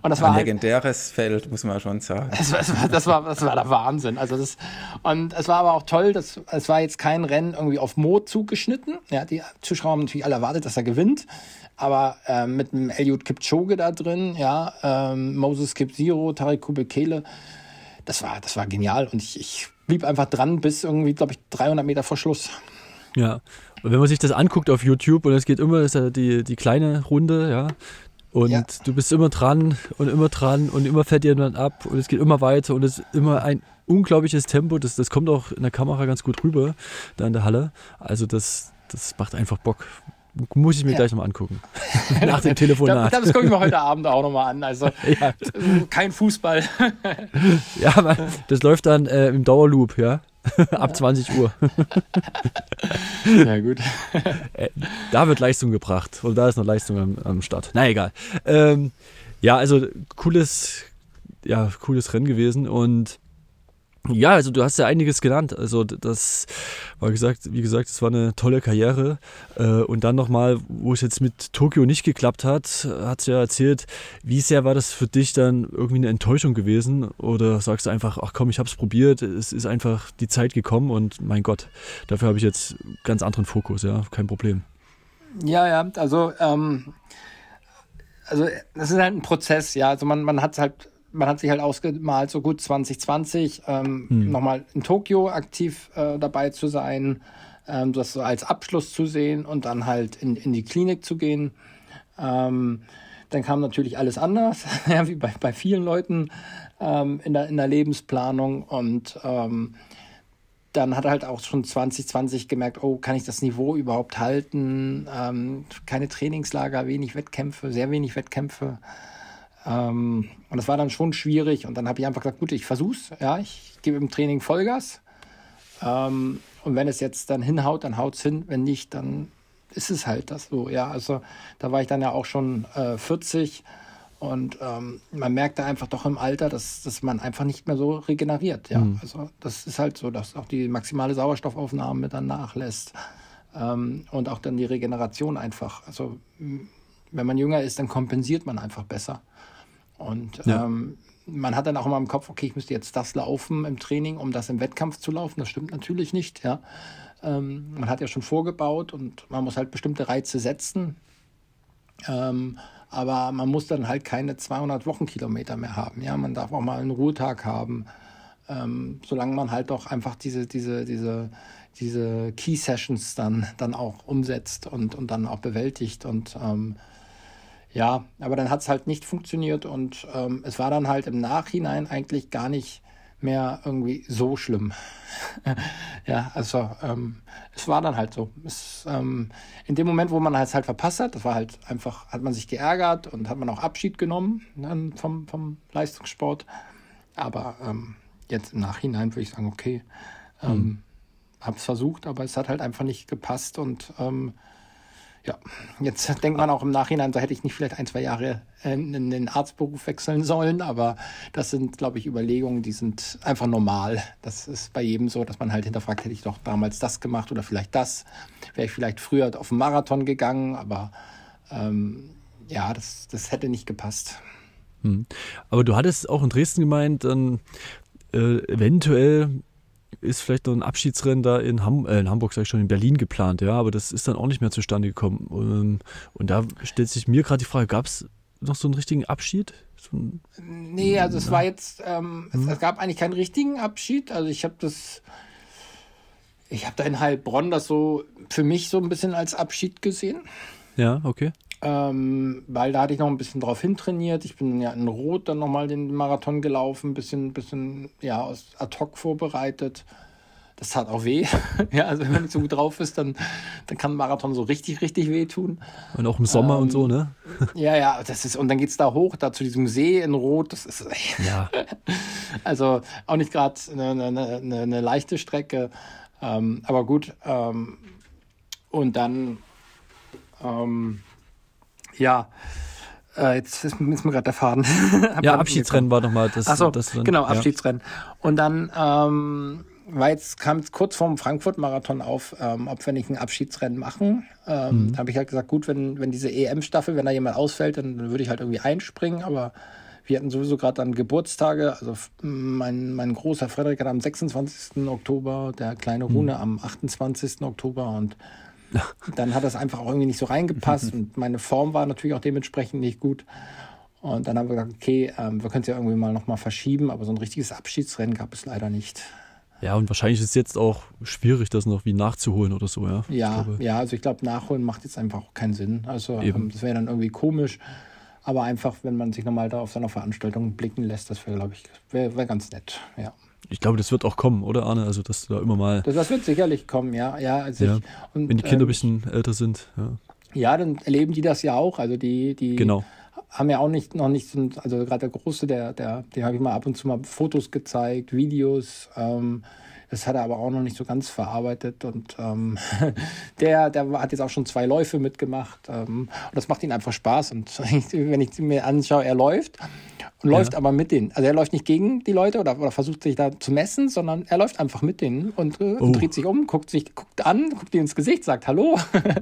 Speaker 2: Und das Ein war halt, legendäres Feld, muss man schon sagen.
Speaker 3: Das war, das, war, das, war, das war der Wahnsinn. Also das, und es war aber auch toll, dass, es war jetzt kein Rennen irgendwie auf Mo zugeschnitten. Ja, die Zuschauer haben natürlich alle erwartet, dass er gewinnt. Aber äh, mit einem Eliud Kipchoge da drin, ja, ähm, Moses Kipziro, Tariq Kubekele, das war, das war genial. Und ich, ich blieb einfach dran bis irgendwie, glaube ich, 300 Meter vor Schluss.
Speaker 1: Ja, und wenn man sich das anguckt auf YouTube und es geht immer, ist ja die, die kleine Runde, ja. Und ja. du bist immer dran und immer dran und immer fährt jemand ab und es geht immer weiter und es ist immer ein unglaubliches Tempo. Das, das kommt auch in der Kamera ganz gut rüber, da in der Halle. Also das, das macht einfach Bock. Muss ich mir ja. gleich nochmal angucken. Nach dem Telefonat.
Speaker 3: Das, das gucke ich mir heute Abend auch nochmal an. Also ja. kein Fußball.
Speaker 1: ja, das läuft dann äh, im Dauerloop, ja. Ab 20 Uhr.
Speaker 3: ja, gut.
Speaker 1: Äh, da wird Leistung gebracht. Und da ist noch Leistung am, am Start. Na egal. Ähm, ja, also cooles, ja, cooles Rennen gewesen. Und ja, also du hast ja einiges genannt. Also das war gesagt, wie gesagt, es war eine tolle Karriere. Äh, und dann nochmal, wo es jetzt mit Tokio nicht geklappt hat, hat ja erzählt, wie sehr war das für dich dann irgendwie eine Enttäuschung gewesen? Oder sagst du einfach, ach komm, ich habe es probiert, es ist einfach die Zeit gekommen und mein Gott, dafür habe ich jetzt ganz anderen Fokus, ja, kein Problem.
Speaker 3: Ja, ja, also ähm, also das ist halt ein Prozess, ja. Also man, man hat es halt man hat sich halt ausgemalt, so gut 2020 ähm, hm. nochmal in Tokio aktiv äh, dabei zu sein, ähm, das so als Abschluss zu sehen und dann halt in, in die Klinik zu gehen. Ähm, dann kam natürlich alles anders, ja, wie bei, bei vielen Leuten ähm, in, der, in der Lebensplanung. Und ähm, dann hat er halt auch schon 2020 gemerkt, oh, kann ich das Niveau überhaupt halten? Ähm, keine Trainingslager, wenig Wettkämpfe, sehr wenig Wettkämpfe. Ähm, und das war dann schon schwierig. Und dann habe ich einfach gesagt, gut, ich versuch's. Ja, ich gebe im Training Vollgas. Ähm, und wenn es jetzt dann hinhaut, dann haut's hin. Wenn nicht, dann ist es halt das so. Ja, also da war ich dann ja auch schon äh, 40. Und ähm, man merkte einfach doch im Alter, dass, dass man einfach nicht mehr so regeneriert. Ja, mhm. also das ist halt so, dass auch die maximale Sauerstoffaufnahme dann nachlässt. Ähm, und auch dann die Regeneration einfach. Also wenn man jünger ist, dann kompensiert man einfach besser. Und ja. ähm, man hat dann auch immer im Kopf, okay, ich müsste jetzt das laufen im Training, um das im Wettkampf zu laufen. Das stimmt natürlich nicht, ja. Ähm, man hat ja schon vorgebaut und man muss halt bestimmte Reize setzen. Ähm, aber man muss dann halt keine 200 Wochenkilometer mehr haben. Ja, man darf auch mal einen Ruhetag haben, ähm, solange man halt doch einfach diese, diese, diese, diese Key Sessions dann, dann auch umsetzt und, und dann auch bewältigt. Und ähm, ja, aber dann hat es halt nicht funktioniert und ähm, es war dann halt im Nachhinein eigentlich gar nicht mehr irgendwie so schlimm. ja, also ähm, es war dann halt so. Es, ähm, in dem Moment, wo man es halt verpasst hat, das war halt einfach, hat man sich geärgert und hat man auch Abschied genommen dann vom, vom Leistungssport. Aber ähm, jetzt im Nachhinein würde ich sagen, okay, ähm, mhm. habe es versucht, aber es hat halt einfach nicht gepasst und ähm, ja, jetzt denkt man auch im Nachhinein, da hätte ich nicht vielleicht ein, zwei Jahre in den Arztberuf wechseln sollen, aber das sind, glaube ich, Überlegungen, die sind einfach normal. Das ist bei jedem so, dass man halt hinterfragt, hätte ich doch damals das gemacht oder vielleicht das. Wäre ich vielleicht früher auf den Marathon gegangen, aber ähm, ja, das, das hätte nicht gepasst.
Speaker 1: Hm. Aber du hattest auch in Dresden gemeint, dann äh, eventuell ist vielleicht noch ein Abschiedsrennen da in, Ham äh, in Hamburg, sage ich schon, in Berlin geplant, ja, aber das ist dann auch nicht mehr zustande gekommen. Und, ähm, und da stellt sich mir gerade die Frage, gab es noch so einen richtigen Abschied? So ein,
Speaker 3: nee, also es war jetzt, ähm, hm. es, es, gab eigentlich keinen richtigen Abschied. Also ich habe das, ich habe da in Heilbronn das so für mich so ein bisschen als Abschied gesehen.
Speaker 1: Ja, okay.
Speaker 3: Ähm, weil da hatte ich noch ein bisschen drauf hintrainiert. Ich bin ja in Rot dann nochmal den Marathon gelaufen, ein bisschen, bisschen ja, aus ad hoc vorbereitet. das tat auch weh. ja, also wenn man nicht so gut drauf ist, dann, dann kann ein Marathon so richtig, richtig wehtun.
Speaker 1: Und auch im Sommer ähm, und so, ne?
Speaker 3: ja, ja, das ist, und dann geht es da hoch, da zu diesem See in Rot. Das ist ja. also auch nicht gerade eine, eine, eine, eine, leichte Strecke. Ähm, aber gut. Ähm, und dann, ähm, ja, äh, jetzt ist, ist mir gerade der Faden.
Speaker 1: ja, Abschiedsrennen war nochmal das.
Speaker 3: Achso, genau, Abschiedsrennen. Ja. Und dann ähm, war jetzt, kam es kurz vorm Frankfurt-Marathon auf, ähm, ob wir nicht ein Abschiedsrennen machen. Ähm, mhm. Da habe ich halt gesagt, gut, wenn, wenn diese EM-Staffel, wenn da jemand ausfällt, dann, dann würde ich halt irgendwie einspringen, aber wir hatten sowieso gerade dann Geburtstage. Also mein, mein großer Frederik hat am 26. Oktober, der kleine Rune mhm. am 28. Oktober und dann hat das einfach auch irgendwie nicht so reingepasst und meine Form war natürlich auch dementsprechend nicht gut. Und dann haben wir gesagt, okay, ähm, wir können es ja irgendwie mal nochmal verschieben, aber so ein richtiges Abschiedsrennen gab es leider nicht.
Speaker 1: Ja, und wahrscheinlich ist es jetzt auch schwierig, das noch wie nachzuholen oder so, ja.
Speaker 3: Ja, ja also ich glaube, nachholen macht jetzt einfach auch keinen Sinn. Also ähm, das wäre dann irgendwie komisch. Aber einfach, wenn man sich nochmal da auf seiner Veranstaltung blicken lässt, das wäre, glaube ich, wäre wär ganz nett, ja.
Speaker 1: Ich glaube, das wird auch kommen, oder Arne? Also, dass du da immer mal.
Speaker 3: Das, das wird sicherlich kommen, ja. ja, also
Speaker 1: ja. Ich, und, Wenn die Kinder ähm, ein bisschen älter sind. Ja.
Speaker 3: ja, dann erleben die das ja auch. Also die, die
Speaker 1: genau.
Speaker 3: haben ja auch nicht noch nicht, also gerade der Große, der, der, den habe ich mal ab und zu mal Fotos gezeigt, Videos. Ähm, das hat er aber auch noch nicht so ganz verarbeitet. Und ähm, der, der hat jetzt auch schon zwei Läufe mitgemacht. Ähm, und das macht ihm einfach Spaß. Und wenn ich mir anschaue, er läuft und läuft ja. aber mit denen. Also er läuft nicht gegen die Leute oder, oder versucht sich da zu messen, sondern er läuft einfach mit denen und, äh, oh. dreht sich um, guckt sich guckt an, guckt ihr ins Gesicht, sagt Hallo.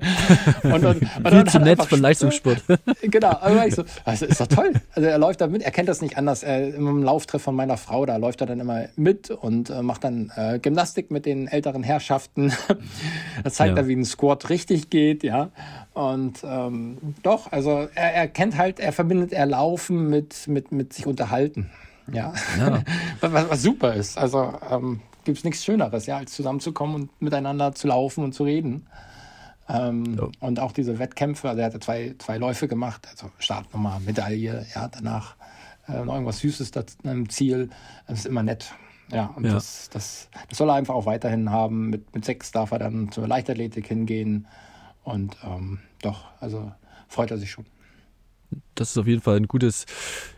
Speaker 1: und, und, und Viel zu nett von Leistungssport.
Speaker 3: genau, so, also ist doch toll. Also er läuft da mit, er kennt das nicht anders. Er, Im Lauftreff von meiner Frau, da läuft er dann immer mit und äh, macht dann äh, Gymnastik mit den älteren Herrschaften. da zeigt ja. er, wie ein Squat richtig geht, ja. Und ähm, doch, also er, er kennt halt, er verbindet er Laufen mit, mit, mit sich unterhalten. Ja. ja. was, was, super ist. Also ähm, gibt es nichts Schöneres, ja, als zusammenzukommen und miteinander zu laufen und zu reden. Ähm, ja. Und auch diese Wettkämpfe, also er hat zwei, zwei Läufe gemacht, also Startnummer, Medaille, ja, danach äh, noch irgendwas Süßes im Ziel. Das ist immer nett. Ja, und ja. Das, das, das soll er einfach auch weiterhin haben. Mit, mit sechs darf er dann zur Leichtathletik hingehen. Und ähm, doch, also freut er sich schon.
Speaker 1: Das ist auf jeden Fall ein gutes,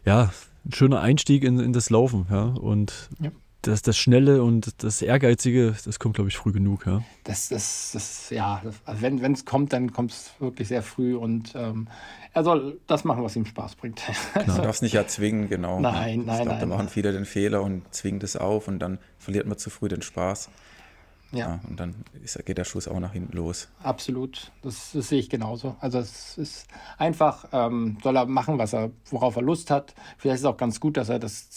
Speaker 1: ja, ein schöner Einstieg in, in das Laufen, ja. Und ja. Das, das Schnelle und das Ehrgeizige, das kommt, glaube ich, früh genug, ja.
Speaker 3: Das, das, das ja, also wenn es kommt, dann kommt es wirklich sehr früh und ähm, er soll das machen, was ihm Spaß bringt.
Speaker 2: Du darfst nicht erzwingen, genau.
Speaker 3: Nein,
Speaker 2: ich
Speaker 3: nein,
Speaker 2: glaub,
Speaker 3: nein.
Speaker 2: Da machen viele den Fehler und zwingen das auf und dann verliert man zu früh den Spaß. Ja. ja. und dann ist, geht der Schuss auch nach hinten los.
Speaker 3: Absolut, das, das sehe ich genauso. Also es ist einfach, ähm, soll er machen, was er, worauf er Lust hat. Vielleicht ist es auch ganz gut, dass er das,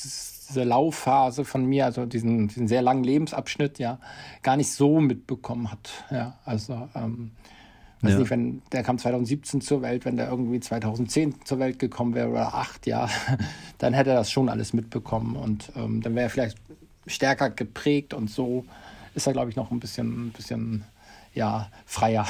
Speaker 3: diese Laufphase von mir, also diesen, diesen sehr langen Lebensabschnitt, ja, gar nicht so mitbekommen hat. Ja, also ähm, weiß ja. nicht, wenn der kam 2017 zur Welt, wenn der irgendwie 2010 zur Welt gekommen wäre oder acht, ja, dann hätte er das schon alles mitbekommen und ähm, dann wäre er vielleicht stärker geprägt und so ist er, glaube ich, noch ein bisschen, ein bisschen ja, freier.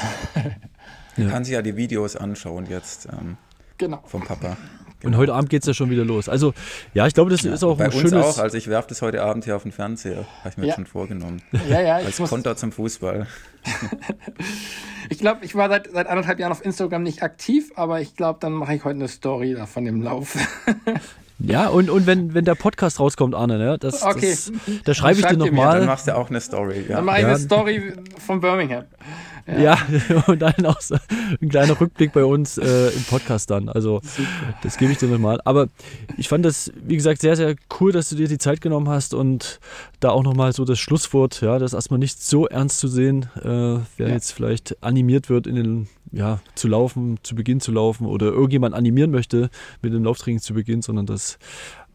Speaker 2: Man kann sich ja die Videos anschauen jetzt ähm, genau. vom Papa.
Speaker 1: Genau. Und heute Abend geht es ja schon wieder los. Also, ja, ich glaube, das ja, ist auch
Speaker 2: bei
Speaker 1: ein
Speaker 2: uns
Speaker 1: schönes.
Speaker 2: auch. Also, ich werfe das heute Abend hier auf den Fernseher. Habe ich mir ja. schon vorgenommen.
Speaker 3: Ja, ja.
Speaker 2: Als Konter zum Fußball.
Speaker 3: ich glaube, ich war seit, seit anderthalb Jahren auf Instagram nicht aktiv, aber ich glaube, dann mache ich heute eine Story da von dem Lauf.
Speaker 1: Ja, und, und wenn, wenn der Podcast rauskommt, Arne, ne, das, okay. das, da schreibe ich dir nochmal.
Speaker 2: Dann machst du auch eine Story.
Speaker 3: Ja. Dann mache ich ja. eine Story von Birmingham.
Speaker 1: Ja. ja, und dann auch so ein kleiner Rückblick bei uns äh, im Podcast dann. Also, Super. das gebe ich dir nochmal. Aber ich fand das, wie gesagt, sehr, sehr cool, dass du dir die Zeit genommen hast und da auch nochmal so das Schlusswort, ja, das erstmal nicht so ernst zu sehen, äh, wer ja. jetzt vielleicht animiert wird, in den, ja, zu laufen, zu Beginn zu laufen oder irgendjemand animieren möchte, mit dem Lauftraining zu beginnen, sondern das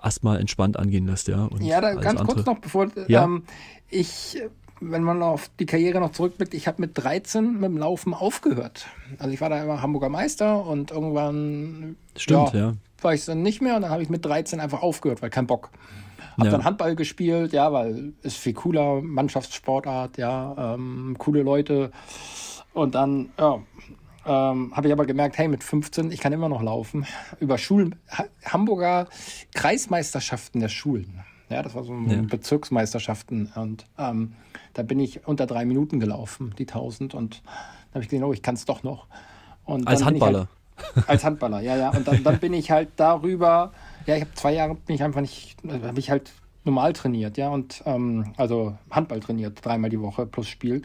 Speaker 1: erstmal entspannt angehen lässt, ja.
Speaker 3: Und ja, da ganz andere. kurz noch, bevor ja. ähm, ich wenn man auf die Karriere noch zurückblickt, ich habe mit 13 mit dem Laufen aufgehört. Also ich war da immer Hamburger Meister und irgendwann
Speaker 1: Stimmt, ja, ja.
Speaker 3: war ich es dann nicht mehr und dann habe ich mit 13 einfach aufgehört, weil kein Bock. Hab ja. dann Handball gespielt, ja, weil ist viel cooler, Mannschaftssportart, ja, ähm, coole Leute. Und dann, ja, ähm, habe ich aber gemerkt, hey, mit 15, ich kann immer noch laufen. Über Schulen, Hamburger Kreismeisterschaften der Schulen Ja, das war so ja. Bezirksmeisterschaften. Und ähm, da bin ich unter drei Minuten gelaufen, die 1000. Und da habe ich gesehen, oh, ich kann es doch noch.
Speaker 1: Und als Handballer.
Speaker 3: Halt, als Handballer, ja, ja. Und dann, dann bin ich halt darüber, ja, ich habe zwei Jahre, bin ich einfach nicht, habe ich halt normal trainiert, ja, und ähm, also Handball trainiert, dreimal die Woche plus Spiel.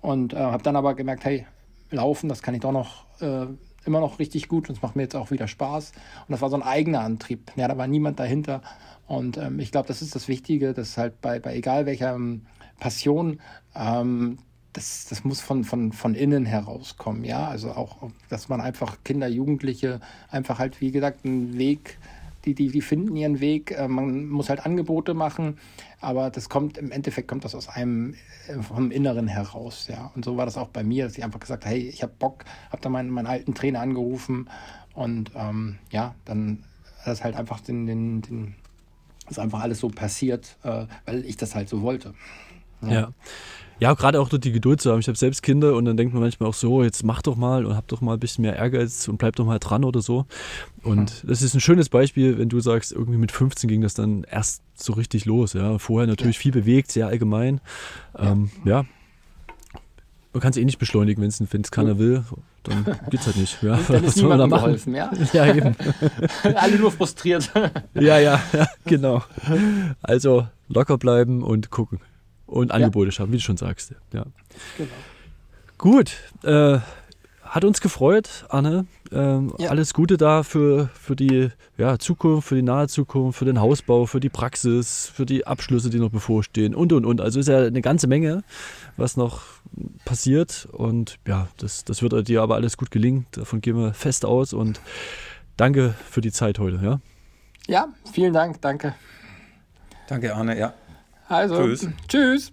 Speaker 3: Und äh, habe dann aber gemerkt, hey, laufen, das kann ich doch noch äh, immer noch richtig gut und es macht mir jetzt auch wieder Spaß. Und das war so ein eigener Antrieb. Ja, da war niemand dahinter. Und ähm, ich glaube, das ist das Wichtige, dass halt bei, bei egal welcher ähm, Passion, ähm, das, das muss von, von, von innen herauskommen, ja. Also auch, dass man einfach Kinder, Jugendliche einfach halt, wie gesagt, einen Weg die, die, die finden ihren Weg. Äh, man muss halt Angebote machen, aber das kommt im Endeffekt kommt das aus einem äh, vom Inneren heraus, ja. Und so war das auch bei mir, dass ich einfach gesagt habe, hey, ich habe Bock, habe da meinen, meinen alten Trainer angerufen und ähm, ja, dann hat das halt einfach den, den, den ist einfach alles so passiert, äh, weil ich das halt so wollte.
Speaker 1: Ja. ja ja, gerade auch durch die Geduld zu haben. Ich habe selbst Kinder und dann denkt man manchmal auch so, jetzt mach doch mal und hab doch mal ein bisschen mehr Ehrgeiz und bleib doch mal dran oder so. Und hm. das ist ein schönes Beispiel, wenn du sagst, irgendwie mit 15 ging das dann erst so richtig los. Ja, vorher natürlich ja. viel bewegt, sehr allgemein. Ähm, ja. Man kann es eh nicht beschleunigen, wenn es keiner will. Dann geht es halt nicht. Ja,
Speaker 3: dann ist niemandem geholfen, ja?
Speaker 1: Ja, eben.
Speaker 3: Alle nur frustriert.
Speaker 1: ja, ja, ja, genau. Also locker bleiben und gucken und Angebote ja. schaffen, wie du schon sagst. Ja. Genau. Gut, äh, hat uns gefreut, Anne. Ähm, ja. Alles Gute da für, für die ja, Zukunft, für die nahe Zukunft, für den Hausbau, für die Praxis, für die Abschlüsse, die noch bevorstehen und und und. Also ist ja eine ganze Menge, was noch passiert. Und ja, das, das wird dir aber alles gut gelingen. Davon gehen wir fest aus und danke für die Zeit heute. Ja,
Speaker 3: ja vielen Dank, danke.
Speaker 2: Danke, Arne, ja.
Speaker 3: Also, tschüss. tschüss.